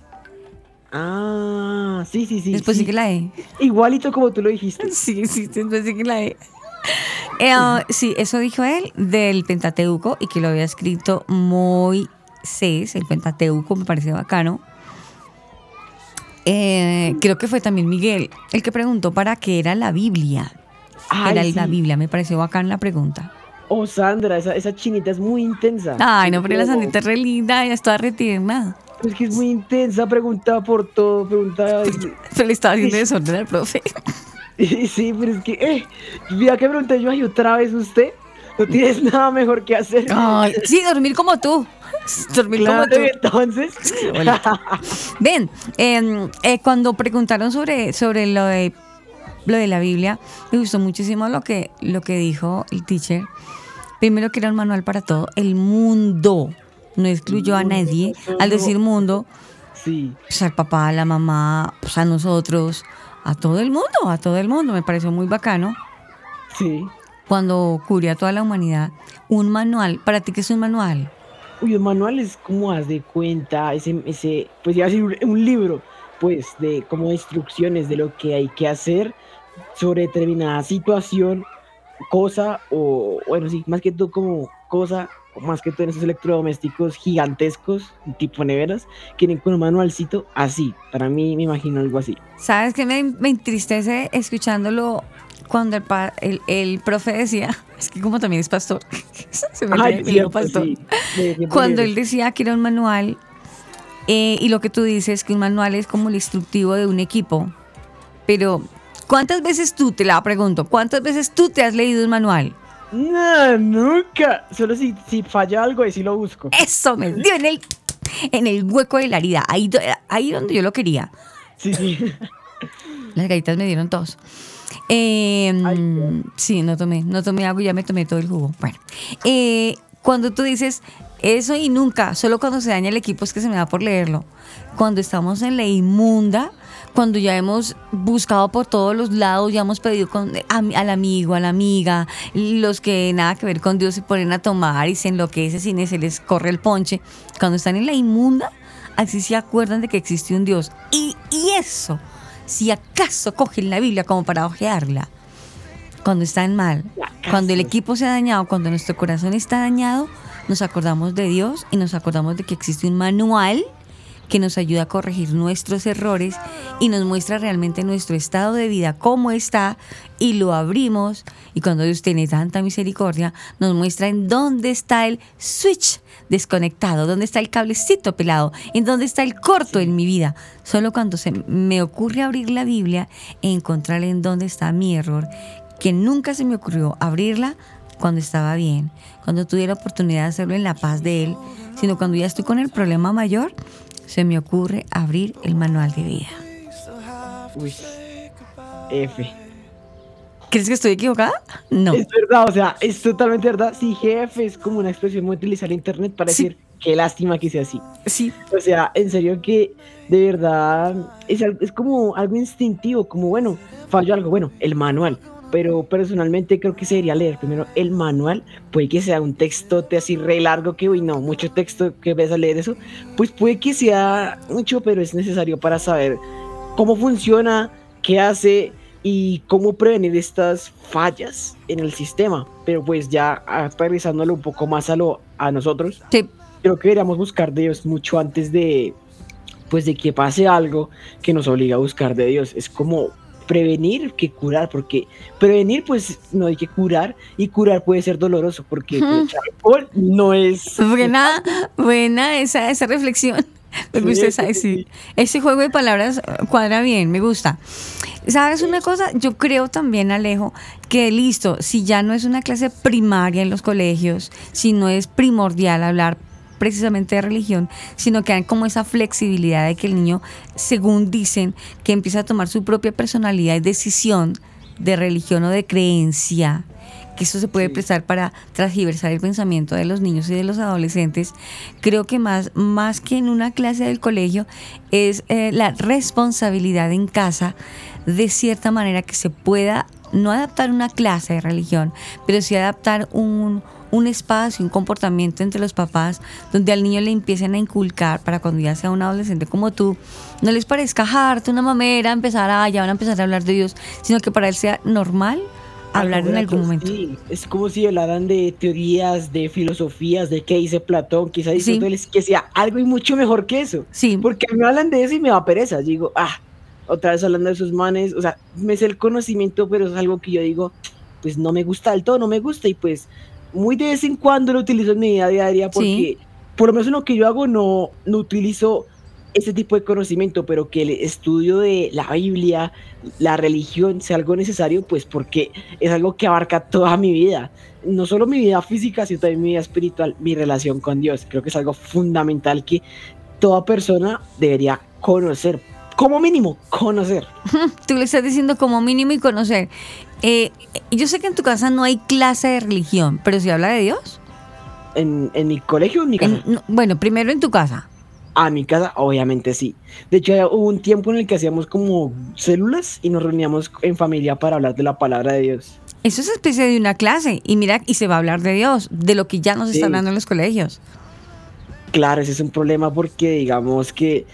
Ah, sí, sí, sí. Después sí. sigue la E. Igualito como tú lo dijiste. Sí, sí, después sigue la E. Eh, sí, eso dijo él del Pentateuco y que lo había escrito Moisés, el Pentateuco, me parece bacano. Eh, creo que fue también Miguel el que preguntó para qué era la Biblia. Ay, era sí. la Biblia, me pareció bacán la pregunta. Oh, Sandra, esa, esa chinita es muy intensa. Ay, no, pero la No, sandita es re linda, ella está re tierna. Es que es muy intensa, pregunta por todo, pregunta... Se le estaba haciendo desorden al profe. Sí, pero es que, eh, mira que pregunté yo, ay, otra vez usted, no tienes nada mejor que hacer. Ay, sí, dormir como tú. Dormir Claro, como tú. entonces. Ven, eh, eh, cuando preguntaron sobre, sobre lo de lo de la Biblia, me gustó muchísimo lo que, lo que dijo el teacher. Primero que era un manual para todo, el mundo. No excluyó a nadie. Al decir mundo, Sí. pues al papá, a la mamá, pues a nosotros, a todo el mundo, a todo el mundo. Me pareció muy bacano. Sí. Cuando cubrió a toda la humanidad. Un manual. ¿Para ti qué es un manual? Uy, un manual es como haz de cuenta, ese, ese, pues iba a decir un, libro, pues, de como instrucciones de lo que hay que hacer sobre determinada situación, cosa, o bueno, sí, más que todo como cosa, más que todo en esos electrodomésticos gigantescos, tipo neveras, que vienen con un manualcito así. Para mí me imagino algo así. ¿Sabes qué me, me entristece escuchándolo cuando el, pa- el, el profe decía, es que como también es pastor, se me Ay, cierto, pastor. sí. Cuando él decía que era un manual, eh, y lo que tú dices, que un manual es como el instructivo de un equipo, pero ¿cuántas veces tú, te la pregunto, cuántas veces tú te has leído un manual? No, nunca. Solo si, si falla algo, ahí sí lo busco. Eso me dio en el, en el hueco de la herida, ahí, ahí donde yo lo quería. Sí, sí. Las galletas me dieron tos. Eh, sí, no tomé, no tomé agua ya me tomé todo el jugo. Bueno, eh, cuando tú dices eso y nunca, solo cuando se daña el equipo es que se me da por leerlo. Cuando estamos en la inmunda, cuando ya hemos buscado por todos los lados, ya hemos pedido con, a- al amigo, a la amiga, los que nada que ver con Dios se ponen a tomar y se enloquecen y se les corre el ponche. Cuando están en la inmunda, así se acuerdan de que existe un Dios. Y, y eso, si acaso cogen la Biblia como para ojearla, cuando están mal, cuando el equipo se ha dañado, cuando nuestro corazón está dañado, nos acordamos de Dios y nos acordamos de que existe un manual que nos ayuda a corregir nuestros errores y nos muestra realmente nuestro estado de vida, cómo está, y lo abrimos. Y cuando Dios tiene tanta misericordia, nos muestra en dónde está el switch desconectado, dónde está el cablecito pelado, en dónde está el corto en mi vida. Solo cuando se me ocurre abrir la Biblia e encontrar en dónde está mi error, que nunca se me ocurrió abrirla, cuando estaba bien, cuando tuve la oportunidad de hacerlo en la paz de Él, sino cuando ya estoy con el problema mayor, se me ocurre abrir el manual de vida. Uy. F. ¿Crees que estoy equivocada? No. Es verdad, o sea, es totalmente verdad. Sí, jefe es como una expresión muy utilizada en internet para Sí. decir qué lástima que sea así. Sí. O sea, en serio que de verdad es, es como algo instintivo, como bueno, falló algo, bueno, el manual. Pero personalmente creo que se debería leer primero el manual. Puede que sea un textote así re largo que, uy, no, mucho texto que ves a leer eso. Pues puede que sea mucho, pero es necesario para saber cómo funciona, qué hace y cómo prevenir estas fallas en el sistema. Pero pues ya aterrizándolo un poco más a lo a nosotros, creo que deberíamos buscar de Dios mucho antes de pues de que pase algo que nos obliga a buscar de Dios. Es como prevenir que curar, porque prevenir pues no hay que curar y curar puede ser doloroso porque alcohol no es Buena, buena esa, esa reflexión. Me Sí, gusta sí. Ese juego de palabras eh, cuadra bien, me gusta. ¿Sabes una cosa? Yo creo también, Alejo, que listo, si ya no es una clase primaria en los colegios, si no es primordial hablar precisamente de religión, sino que hay como esa flexibilidad de que el niño, según dicen, que empieza a tomar su propia personalidad y decisión de religión o de creencia, que eso se puede prestar para transgiversar el pensamiento de los niños y de los adolescentes, creo que más, más que en una clase del colegio es eh, la responsabilidad en casa de cierta manera que se pueda no adaptar una clase de religión, pero sí adaptar un, un espacio, un comportamiento entre los papás donde al niño le empiecen a inculcar para cuando ya sea un adolescente como tú, no les parezca harto una mamera empezar a, ya van a empezar a hablar de Dios, sino que para él sea normal hablar en algún momento. Sí, es como si hablaran de teorías, de filosofías, de qué dice Platón, quizá Aristóteles, que sea algo y mucho mejor que eso. Sí. Porque me hablan de eso y me da pereza. Digo, ah, otra vez hablando de esos manes, o sea, me sé el conocimiento, pero es algo que yo digo, pues no me gusta del todo, no me gusta y pues muy de vez en cuando lo utilizo en mi vida diaria porque por lo menos en lo que yo hago no, no utilizo ese tipo de conocimiento, pero que el estudio de la Biblia, la religión sea algo necesario, pues porque es algo que abarca toda mi vida, no solo mi vida física, sino también mi vida espiritual, mi relación con Dios. Creo que es algo fundamental que toda persona debería conocer, como mínimo, conocer. Tú le estás diciendo como mínimo y conocer. Eh, yo sé que en tu casa no hay clase de religión, pero si habla de Dios. ¿En, en mi colegio o en mi casa? En- no, bueno, primero en tu casa. A mi casa, obviamente sí. De hecho, hubo un tiempo en el que hacíamos como células y nos reuníamos en familia para hablar de la palabra de Dios. Eso es especie de una clase. Y mira, y se va a hablar de Dios, de lo que ya nos Sí. está hablando en los colegios. Claro, ese es un problema porque digamos que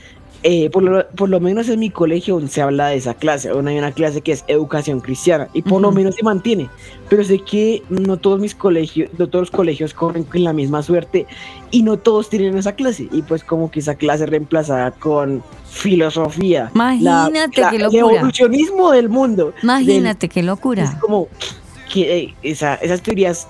eh, por, lo, por lo menos en mi colegio aún se habla de esa clase, aún hay una clase que es educación cristiana y por lo Ujú. menos se mantiene, pero sé que no todos mis colegios, no todos los colegios corren con la misma suerte y no todos tienen esa clase y pues como que esa clase es reemplazada con filosofía, la- Imagínate la- qué el locura. evolucionismo del mundo, del- Imagínate qué es locura. como que eh, esa- esas teorías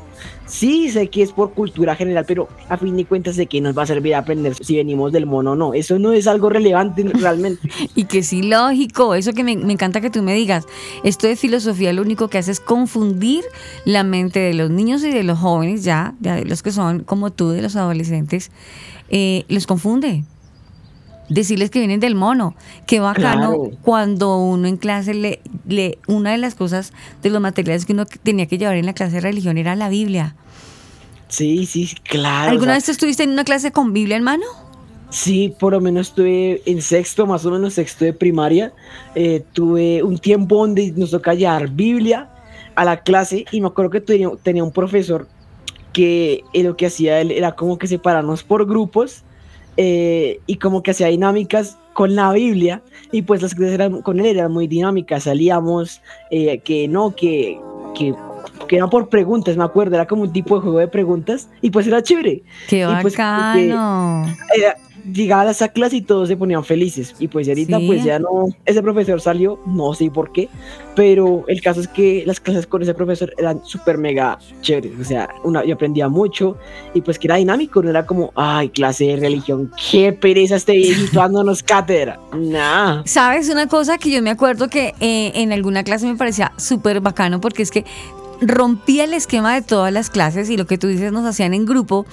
sí sé que es por cultura general, pero a fin de cuentas de qué nos va a servir aprender si venimos del mono o no. Eso no es algo relevante realmente. Y que sí, lógico, eso que me, me encanta que tú me digas. Esto de filosofía lo único que hace es confundir la mente de los niños y de los jóvenes ya, de los que son como tú, de los adolescentes, eh, los confunde. Decirles que vienen del mono. Qué bacano Claro. cuando uno en clase le, le, una de las cosas de los materiales que uno tenía que llevar en la clase de religión era la Biblia. Sí, sí, claro. o ¿Alguna sea, vez estuviste en una clase con Biblia en mano? Sí, por lo menos estuve en sexto, más o menos sexto de primaria. eh, tuve un tiempo donde nos toca llevar Biblia a la clase y me acuerdo que tenía, tenía un profesor que eh, lo que hacía él era como que separarnos por grupos eh, y como que hacía dinámicas con la Biblia y pues las clases eran, con él eran muy dinámicas, salíamos, eh, que no, que, que, que eran por preguntas, me acuerdo, era como un tipo de juego de preguntas y pues era chévere. Qué Y, pues, bacano. era- llegaba a esa clase y todos se ponían felices. Y pues ahorita Sí. pues ya no, ese profesor salió, no sé por qué, pero el caso es que las clases con ese profesor eran súper mega chéveres. O sea, una, yo aprendía mucho y pues que era dinámico, no era como, ay, clase de religión, qué pereza este viejito dándonos cátedra. Nah. ¿Sabes una cosa que yo me acuerdo que eh, en alguna clase me parecía súper bacano porque es que rompía el esquema de todas las clases y lo que tú dices nos hacían en grupo.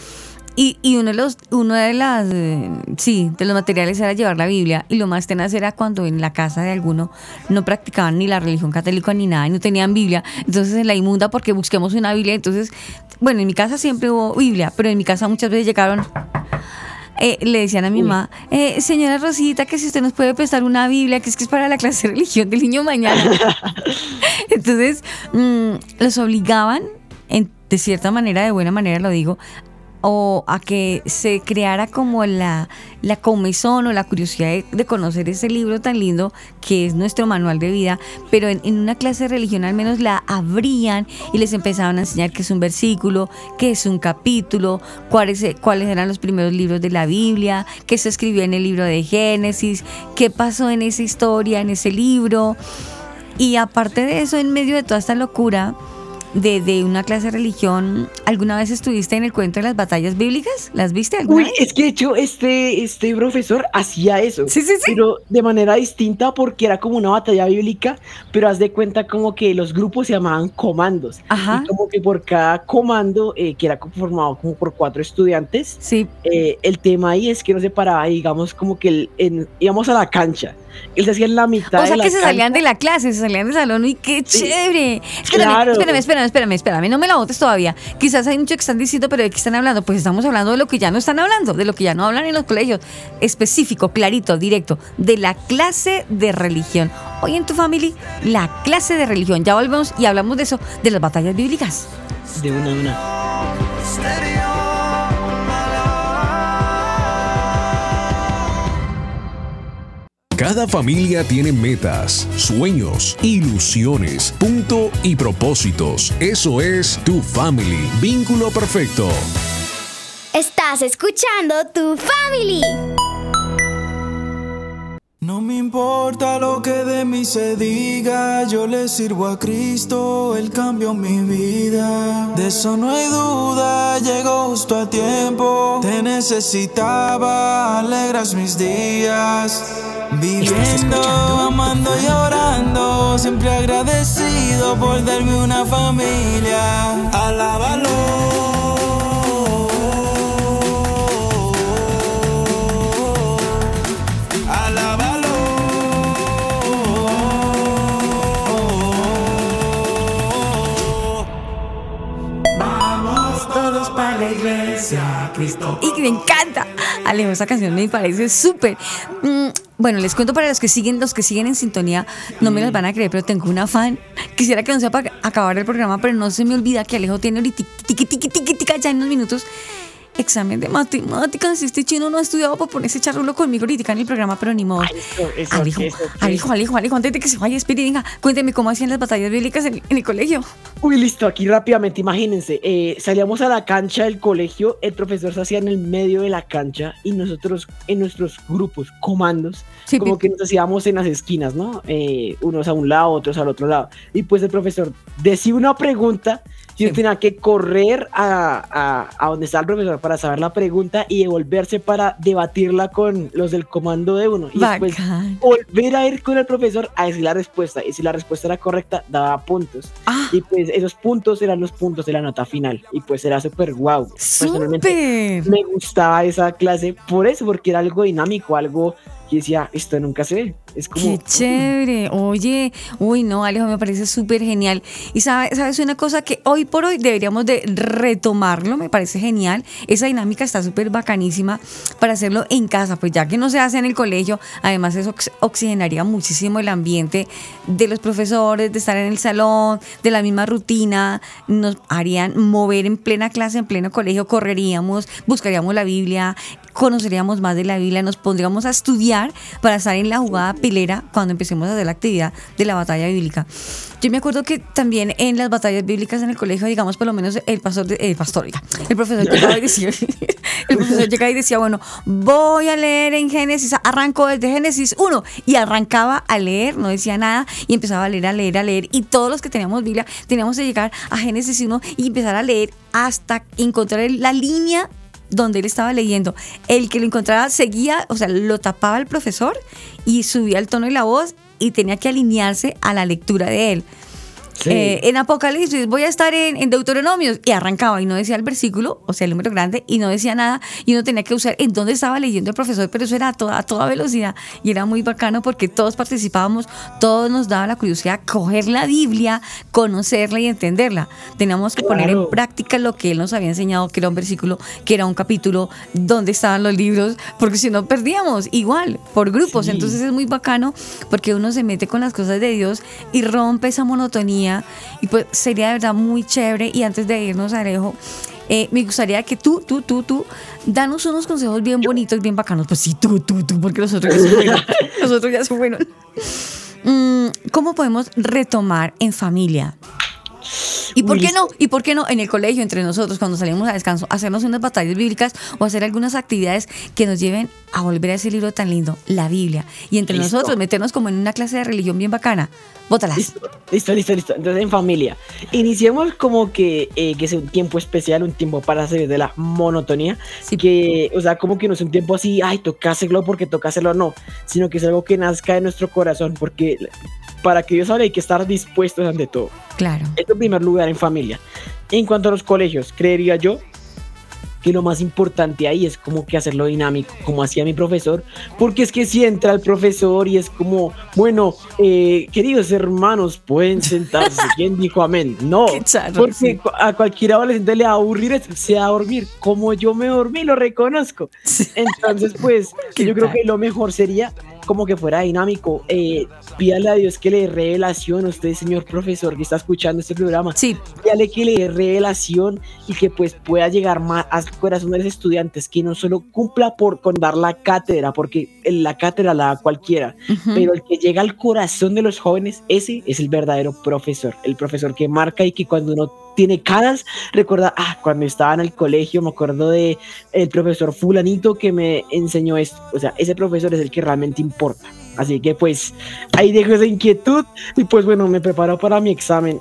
Y, y uno de los, uno de las, eh, sí, de los materiales era llevar la Biblia y lo más tenaz era cuando en la casa de alguno no practicaban ni la religión católica ni nada y no tenían Biblia. Entonces en la inmunda porque busquemos una Biblia. Entonces, bueno, en mi casa siempre hubo Biblia, pero en mi casa muchas veces llegaron eh, le decían a mi mamá, eh, señora Rosita, que si usted nos puede prestar una Biblia, que es que es para la clase de religión del niño mañana. Entonces, mm, los obligaban, en, de cierta manera, de buena manera lo digo, o a que se creara como la, la comezón o la curiosidad de, conocer ese libro tan lindo que es nuestro manual de vida, pero en, en una clase de religión al menos la abrían y les empezaban a enseñar qué es un versículo, qué es un capítulo, cuáles, cuáles eran los primeros libros de la Biblia, qué se escribió en el libro de Génesis, qué pasó en esa historia, en ese libro. Y aparte de eso, en medio de toda esta locura, de, de, una clase de religión, ¿alguna vez estuviste en el cuento de las batallas bíblicas? ¿Las viste alguna Uy, vez? es que de hecho este, este profesor hacía eso. Sí, sí, sí. Pero de manera distinta porque era como una batalla bíblica, pero haz de cuenta como que los grupos se llamaban comandos. Ajá. Y como que por cada comando, eh, que era formado como por cuatro estudiantes, sí. eh, el tema ahí es que nos separaba, digamos, como que el, en, íbamos a la cancha. Él se hacía en la mitad O sea de que la se cancha. salían de la clase, se salían del salón y qué Sí. chévere. Espérame, Claro. espérame, espérame, espérame, espérame, no me la botes todavía. Quizás hay mucho que están diciendo, pero ¿de qué están hablando? Pues estamos hablando de lo que ya no están hablando, de lo que ya no hablan en los colegios. Específico, clarito, directo, de la clase de religión. Hoy en tu familia, la clase de religión. Ya volvemos y hablamos de eso, de las batallas bíblicas. De una, de una. Cada familia tiene metas, sueños, ilusiones, punto y propósitos. Eso es tu family. Vínculo perfecto. Estás escuchando tu family. No me importa lo que de mí se diga, yo le sirvo a Cristo, Él cambió mi vida. De eso no hay duda, llegó justo a tiempo, te necesitaba, alegras mis días. Viviendo, amando y orando, siempre agradecido por darme una familia. Alábalo. Para la iglesia, Cristo. Y que me encanta. Alejo, esa canción me parece súper. Mm, bueno, les cuento para los que siguen, los que siguen en sintonía, no me las van a creer, pero tengo una fan. Quisiera que no sea para acabar el programa, pero no se me olvida que Alejo tiene ahorita tiqui, tiqui, tiqui, tiqui, ya en unos minutos examen de matemáticas. Este chino no ha estudiado para ponerse charrulo conmigo ahorita en el programa, pero ni modo. eso, Alejo, eso, eso. Alejo, Alejo, Alejo, antes de que se vaya, espere, venga, cuénteme cómo hacían las batallas bíblicas en, en el colegio. Uy, listo, aquí rápidamente, imagínense, eh, salíamos a la cancha del colegio, el profesor se hacía en el medio de la cancha y nosotros en nuestros grupos, comandos, Sí, como que nos hacíamos en las esquinas, ¿no? Eh, unos a un lado, otros al otro lado. Y pues el profesor decía una pregunta y uno tenía que correr a, a, a donde está el profesor para saber la pregunta y devolverse para debatirla con los del comando de uno. Y después Bacán. volver a ir con el profesor a decir la respuesta. Y si la respuesta era correcta, daba puntos. Ah. Y pues esos puntos eran los puntos de la nota final. Y pues era súper guau. Personalmente ¡Súper! me gustaba esa clase por eso, porque era algo dinámico, algo que decía, esto nunca se ve. Es como... Qué chévere. Oye, uy, no, Alejo, me parece súper genial. Y sabe- sabes una cosa que hoy por hoy deberíamos de retomarlo, me parece genial. Esa dinámica está súper bacanísima para hacerlo en casa, pues ya que no se hace en el colegio, además eso ox- oxigenaría muchísimo el ambiente de los profesores, de estar en el salón, de la misma rutina, nos harían mover en plena clase, en pleno colegio, correríamos, buscaríamos la Biblia, conoceríamos más de la Biblia, nos pondríamos a estudiar para estar en la jugada pilera cuando empecemos a hacer la actividad de la batalla bíblica. Yo me acuerdo que también en las batallas bíblicas en el colegio, digamos, por lo menos el pastor, de- el pastor, oiga, el profesor llegaba y decía, el profesor llegaba y decía, bueno, voy a leer en Génesis, arranco desde Génesis 1 y arrancaba a leer, no decía nada y empezaba a leer, a leer, a leer y todos los que teníamos Biblia teníamos que llegar a Génesis 1 y empezar a leer hasta encontrar la línea donde él estaba leyendo. El que lo encontraba seguía, o sea, lo tapaba el profesor y subía el tono de la voz y tenía que alinearse a la lectura de él. Eh, en Apocalipsis, voy a estar en, en Deuteronomios. Y arrancaba y no decía el versículo, o sea, el número grande, y no decía nada. Y uno tenía que usar en dónde estaba leyendo el profesor, pero eso era a toda, a toda velocidad. Y era muy bacano porque todos participábamos, todos nos daba la curiosidad coger la Biblia, conocerla y entenderla. Teníamos que poner en Claro. práctica lo que él nos había enseñado, que era un versículo, que era un capítulo, dónde estaban los libros, porque si no perdíamos igual, por grupos. Sí. Entonces es muy bacano porque uno se mete con las cosas de Dios y rompe esa monotonía y pues sería de verdad muy chévere y antes de irnos Alejo eh, me gustaría que tú, tú, tú, tú, danos unos consejos bien bonitos, bien bacanos. Pues sí, tú, tú, tú, porque los otros ya se fueron. Los otros ya se fueron. Mm, ¿Cómo podemos retomar en familia? ¿Y por qué no? ¿Y por qué no en el colegio, entre nosotros, cuando salimos a descanso, hacernos unas batallas bíblicas o hacer algunas actividades que nos lleven a volver a ese libro tan lindo, la Biblia? Y entre Listo. nosotros meternos como en una clase de religión bien bacana. Bótalas. Listo, listo, listo, listo. Entonces, en familia, iniciemos como que, eh, que sea un tiempo especial, un tiempo para salir de la monotonía. Que, o sea, como que no es un tiempo así, ay, toca hacerlo porque toca hacerlo, no. Sino que es algo que nazca de nuestro corazón, porque para que Dios hable hay que estar dispuestos ante todo. Claro. Esto en primer lugar en familia. En cuanto a los colegios, creería yo que lo más importante ahí es como que hacerlo dinámico, como hacía mi profesor, porque es que si entra el profesor y es como, bueno, eh, queridos hermanos, pueden sentarse, ¿quién dijo amén? No, charro, porque sí. a cualquier adolescente le va a aburrir, se va a dormir, como yo me dormí, lo reconozco. Entonces, pues, yo creo que lo mejor sería como que fuera dinámico. Eh, pídale a Dios que le dé revelación a usted, señor profesor, que está escuchando este programa. Sí. Pídale que le dé revelación y que pues pueda llegar más al corazón de los estudiantes, que no solo cumpla por con dar la cátedra, porque la cátedra la da cualquiera, pero el que llega al corazón de los jóvenes, ese es el verdadero profesor, el profesor que marca y que cuando uno tiene caras, recuerda, ah, cuando estaba en el colegio me acuerdo de el profesor fulanito que me enseñó esto, o sea, ese profesor es el que realmente importa. Así que pues ahí dejo esa inquietud y pues bueno, me preparo para mi examen.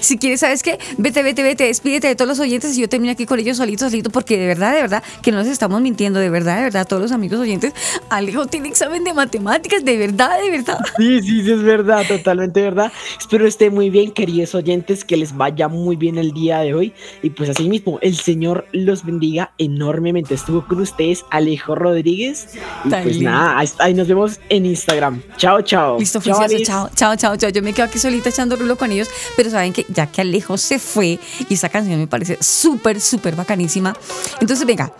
Si quieres, ¿sabes qué? Vete, vete, vete, despídete de todos los oyentes y yo termino aquí con ellos solitos, solitos, porque de verdad, de verdad, que no les estamos mintiendo, de verdad, de verdad, todos los amigos oyentes, Alejo tiene examen de matemáticas, de verdad, de verdad. Sí, sí, sí, es verdad, totalmente verdad. Espero esté muy bien, queridos oyentes, que les vaya muy bien el día de hoy. Y pues así mismo, el Señor los bendiga enormemente. Estuvo con ustedes Alejo Rodríguez. Y pues nada, ahí, ahí nos vemos en Instagram. Chao, chao. Listo, Chao, precioso, chao, chao, chao, chao. Yo me quedo aquí solita echando rulo con ellos, pero saben que ya que Alejo se fue y esa canción me parece súper, súper bacanísima. Entonces, venga,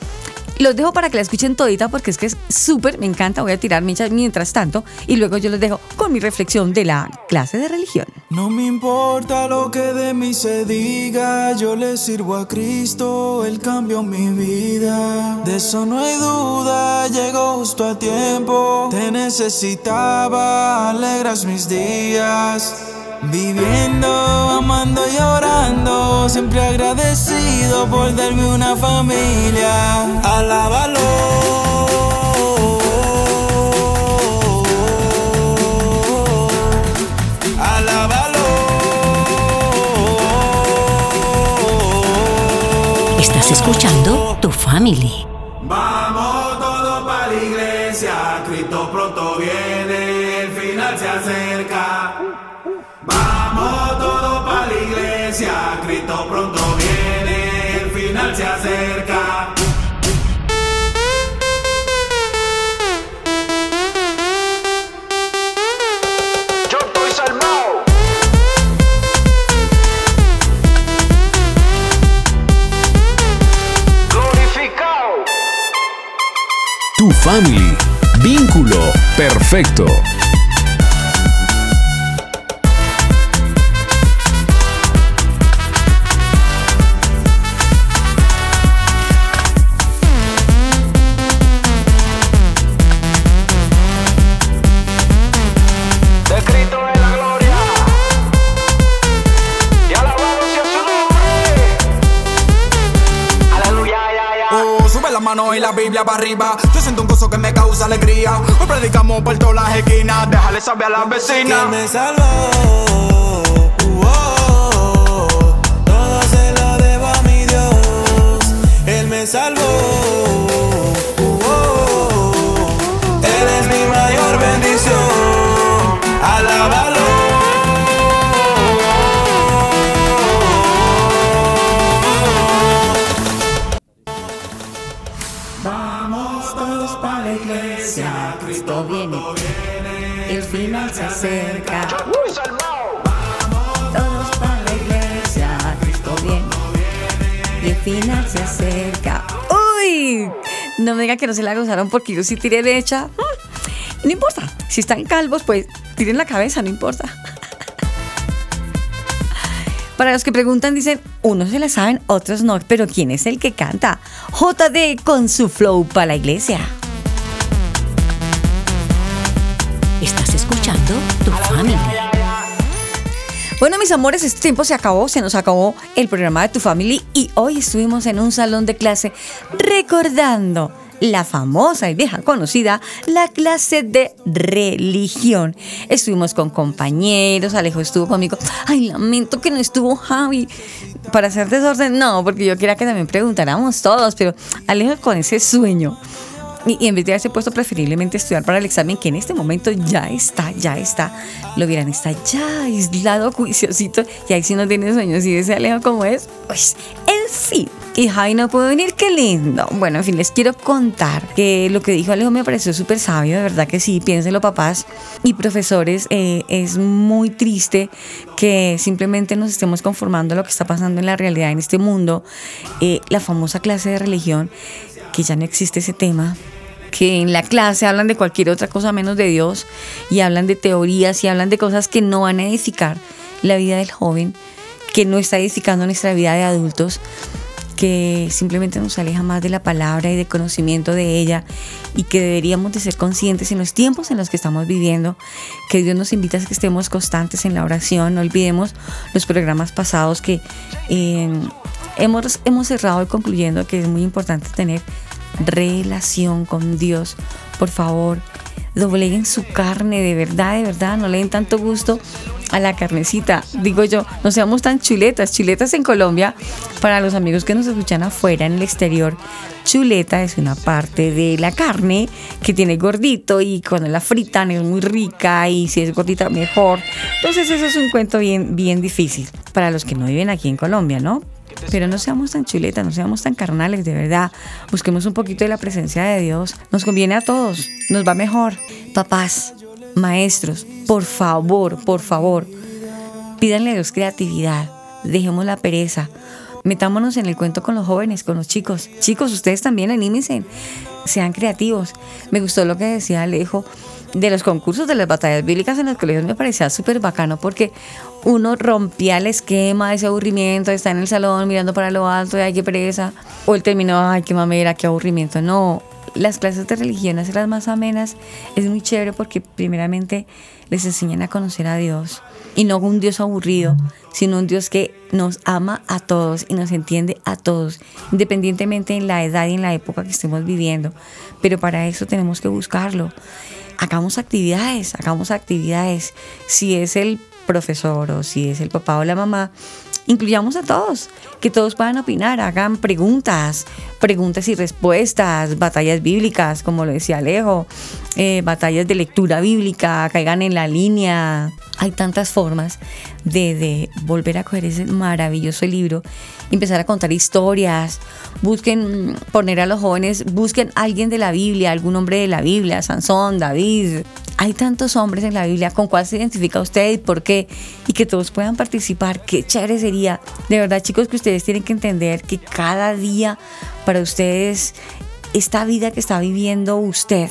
los dejo para que la escuchen todita porque es que es súper, me encanta. Voy a tirar mientras, mientras tanto y luego yo los dejo con mi reflexión de la clase de religión. No me importa lo que de mí se diga, yo le sirvo a Cristo, Él cambió mi vida. De eso no hay duda, llegó justo a tiempo. Te necesitaba, alegras mis días. Viviendo, amando y orando, siempre agradecido por darme una familia. Alábalo. Estás escuchando Tu Family. Vamos todos para la iglesia, Cristo pronto viene, el final se acerca. Vamos todos para la iglesia, Cristo pronto viene, el final se acerca. Yo estoy salvado. Glorificado. Tu family. Vínculo perfecto. Y la Biblia para arriba. Yo siento un gozo que me causa alegría. Hoy predicamos por todas las esquinas. Déjale saber a las vecinas. Que me salvó. Oh, todo se lo debo a mi Dios. Él me salvó. Final se acerca. Todos para la iglesia, Cristo viene, y el final se acerca. ¡Uy! No me digan que no se la gozaron porque yo sí tiré derecha. No importa, si están calvos, pues tiren la cabeza, no importa. Para los que preguntan, dicen, unos se la saben, otros no, pero ¿quién es el que canta? JD con su flow para la iglesia. Bueno, mis amores, este tiempo se acabó, se nos acabó el programa de Tu Family y hoy estuvimos en un salón de clase recordando la famosa y vieja conocida, la clase de religión. Estuvimos con compañeros, Alejo estuvo conmigo. Ay, lamento que no estuvo Javi. Para hacer desorden, no, porque yo quería que también preguntáramos todos, pero Alejo con ese sueño. Y, en vez de haberse puesto preferiblemente a estudiar para el examen, que en este momento ya está, ya está, lo vieran, está ya aislado, juiciosito, y ahí sí no tiene sueños, y ese Alejo como es, pues, en fin. Y Javi no pudo venir, qué lindo. Bueno, en fin, les quiero contar que lo que dijo Alejo me pareció súper sabio, de verdad que sí, piénsenlo papás y profesores, eh, es muy triste que simplemente nos estemos conformando a lo que está pasando en la realidad en este mundo. Eh, la famosa clase de religión, que ya no existe ese tema, que en la clase hablan de cualquier otra cosa menos de Dios y hablan de teorías y hablan de cosas que no van a edificar la vida del joven, que no está edificando nuestra vida de adultos, que simplemente nos aleja más de la palabra y de conocimiento de ella y que deberíamos de ser conscientes en los tiempos en los que estamos viviendo, que Dios nos invita a que estemos constantes en la oración, no olvidemos los programas pasados que eh, hemos, hemos cerrado y concluyendo que es muy importante tener relación con Dios. Por favor, dobleguen su carne, de verdad, de verdad, no le den tanto gusto a la carnecita. Digo yo, no seamos tan chuletas. Chuletas en Colombia, para los amigos que nos escuchan afuera, en el exterior, chuleta es una parte de la carne que tiene gordito y cuando la fritan es muy rica y si es gordita mejor. Entonces eso es un cuento bien, bien difícil para los que no viven aquí en Colombia, ¿no? Pero no seamos tan chuletas, no seamos tan carnales, de verdad. Busquemos un poquito de la presencia de Dios. Nos conviene a todos, nos va mejor. Papás, maestros, por favor, por favor, pídanle a Dios creatividad. Dejemos la pereza. Metámonos en el cuento con los jóvenes, con los chicos. Chicos, ustedes también anímense. Sean creativos. Me gustó lo que decía Alejo de los concursos de las batallas bíblicas en los colegios me parecía súper bacano porque uno rompía el esquema de ese aburrimiento estar en el salón mirando para lo alto y ay qué pereza o el término ay qué mamera qué aburrimiento no las clases de religión hacerlas más amenas es muy chévere porque primeramente les enseñan a conocer a Dios y no un Dios aburrido sino un Dios que nos ama a todos y nos entiende a todos independientemente en la edad y en la época que estemos viviendo. Pero para eso tenemos que buscarlo hagamos actividades, hagamos actividades. Si es el profesor o si es el papá o la mamá, incluyamos a todos, que todos puedan opinar, hagan preguntas, preguntas y respuestas, batallas bíblicas, como lo decía Alejo, eh, batallas de lectura bíblica, caigan en la línea. Hay tantas formas de, de volver a coger ese maravilloso libro empezar a contar historias, busquen poner a los jóvenes, busquen alguien de la Biblia, algún hombre de la Biblia, Sansón, David. Hay tantos hombres en la Biblia, ¿con cuál se identifica usted y por qué? Y que todos puedan participar, qué chévere sería. De verdad, chicos, que ustedes tienen que entender que cada día para ustedes, esta vida que está viviendo usted,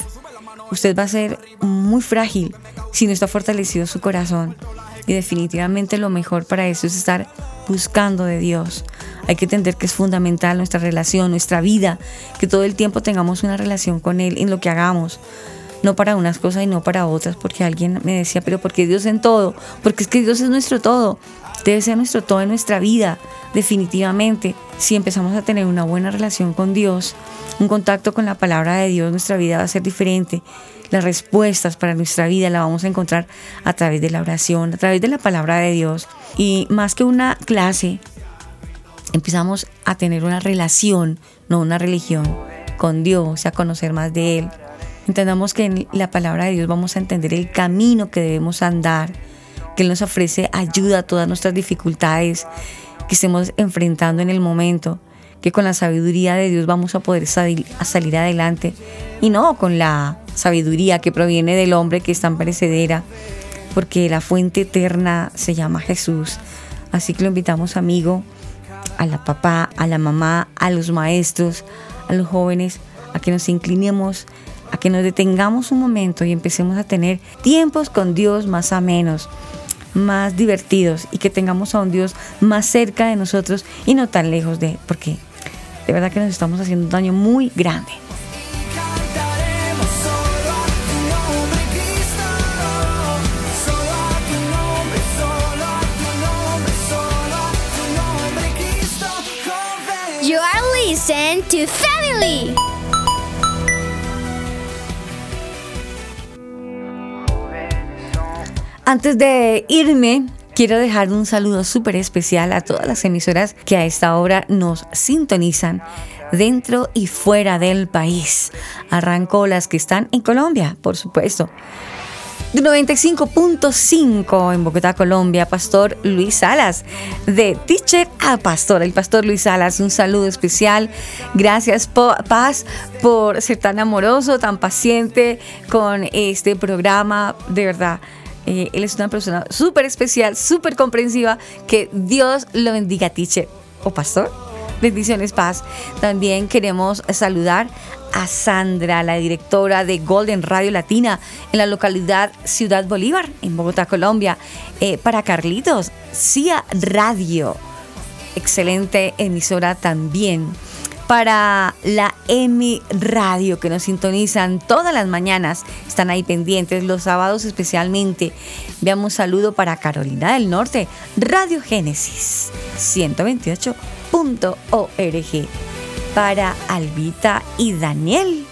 usted va a ser muy frágil si no está fortalecido su corazón. Y definitivamente lo mejor para eso es estar buscando de Dios. Hay que entender que es fundamental nuestra relación, nuestra vida, que todo el tiempo tengamos una relación con Él en lo que hagamos. No para unas cosas y no para otras, porque alguien me decía, pero ¿por qué Dios en todo? Porque es que Dios es nuestro todo. Debe ser nuestro todo en nuestra vida, definitivamente. Si empezamos a tener una buena relación con Dios, un contacto con la palabra de Dios, nuestra vida va a ser diferente. Las respuestas para nuestra vida la vamos a encontrar a través de la oración, a través de la palabra de Dios. Y más que una clase, empezamos a tener una relación, no una religión, con Dios, a conocer más de Él. Entendamos que en la palabra de Dios vamos a entender el camino que debemos andar, que Él nos ofrece ayuda a todas nuestras dificultades que estemos enfrentando en el momento, que con la sabiduría de Dios vamos a poder salir, a salir adelante y no con la sabiduría que proviene del hombre que es tan perecedera, porque la fuente eterna se llama Jesús. Así que lo invitamos, amigo, a la papá, a la mamá, a los maestros, a los jóvenes, a que nos inclinemos, a que nos detengamos un momento y empecemos a tener tiempos con Dios más amenos, más divertidos y que tengamos a un Dios más cerca de nosotros y no tan lejos de, porque de verdad que nos estamos haciendo un daño muy grande. You are listening to Family. Antes de irme, quiero dejar un saludo súper especial a todas las emisoras que a esta hora nos sintonizan dentro y fuera del país. Arranco las que están en Colombia, por supuesto. 95.5 en Bogotá, Colombia, Pastor Luis Salas. De teacher a pastor, el Pastor Luis Salas, un saludo especial. Gracias, Paz, por ser tan amoroso, tan paciente con este programa. De verdad, eh, él es una persona súper especial, súper comprensiva. Que Dios lo bendiga, teacher o pastor. Bendiciones, paz. También queremos saludar a Sandra, la directora de Golden Radio Latina en la localidad Ciudad Bolívar, en Bogotá, Colombia. Eh, para Carlitos, CIA Radio. Excelente emisora también para la EMI Radio que nos sintonizan todas las mañanas. Están ahí pendientes, los sábados especialmente. Veamos saludo para Carolina del Norte, Radio Génesis 128.org. Para Albita y Daniel.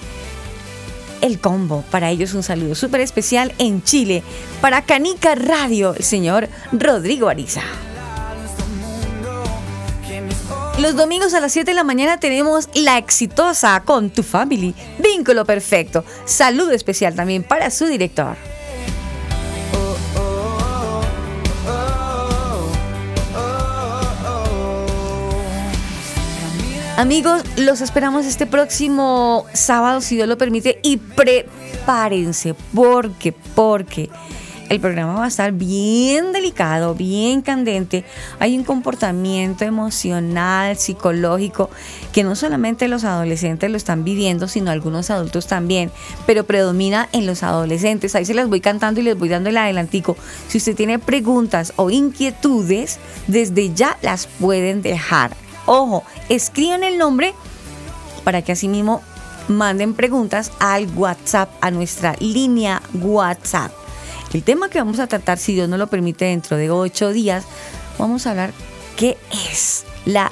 El combo, para ellos un saludo súper especial en Chile. Para Canica Radio, el señor Rodrigo Ariza. Los domingos a las 7 de la mañana tenemos la exitosa con tu family, vínculo perfecto. Saludo especial también para su director. Amigos, los esperamos este próximo sábado, si Dios lo permite, y prepárense, porque, porque el programa va a estar bien delicado, bien candente. Hay un comportamiento emocional, psicológico, que no solamente los adolescentes lo están viviendo, sino algunos adultos también, pero predomina en los adolescentes. Ahí se las voy cantando y les voy dando el adelantico. Si usted tiene preguntas o inquietudes, desde ya las pueden dejar. Ojo, escriban el nombre para que así mismo manden preguntas al WhatsApp, a nuestra línea WhatsApp. El tema que vamos a tratar, si Dios nos lo permite, dentro de ocho días, vamos a hablar qué es la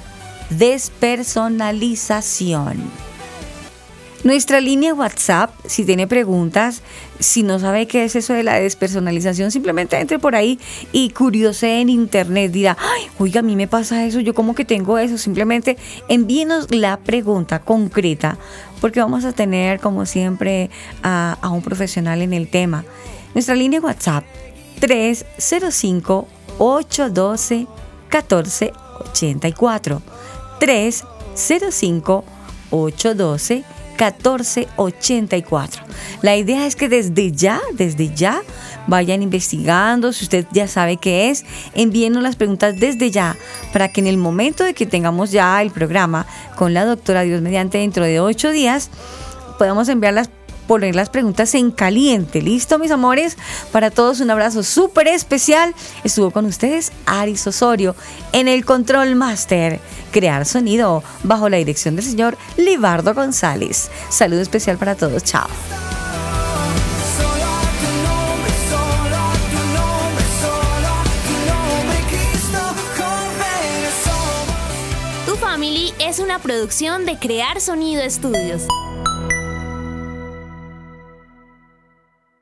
despersonalización. Nuestra línea WhatsApp, si tiene preguntas, si no sabe qué es eso de la despersonalización, simplemente entre por ahí y curiose en internet. Dirá, ay, oiga, a mí me pasa eso, yo como que tengo eso. Simplemente envíenos la pregunta concreta, porque vamos a tener, como siempre, a, a un profesional en el tema. Nuestra línea WhatsApp 305-812-1484. 305-812-1484. La idea es que desde ya, desde ya, vayan investigando. Si usted ya sabe qué es, envíenos las preguntas desde ya para que en el momento de que tengamos ya el programa con la doctora Dios mediante dentro de ocho días, podamos enviarlas poner las preguntas en caliente. ¿Listo, mis amores? Para todos un abrazo súper especial. Estuvo con ustedes Aris Osorio en el Control Master. Crear sonido bajo la dirección del señor Libardo González. Saludo especial para todos. Chao. Tu Family es una producción de Crear Sonido Estudios.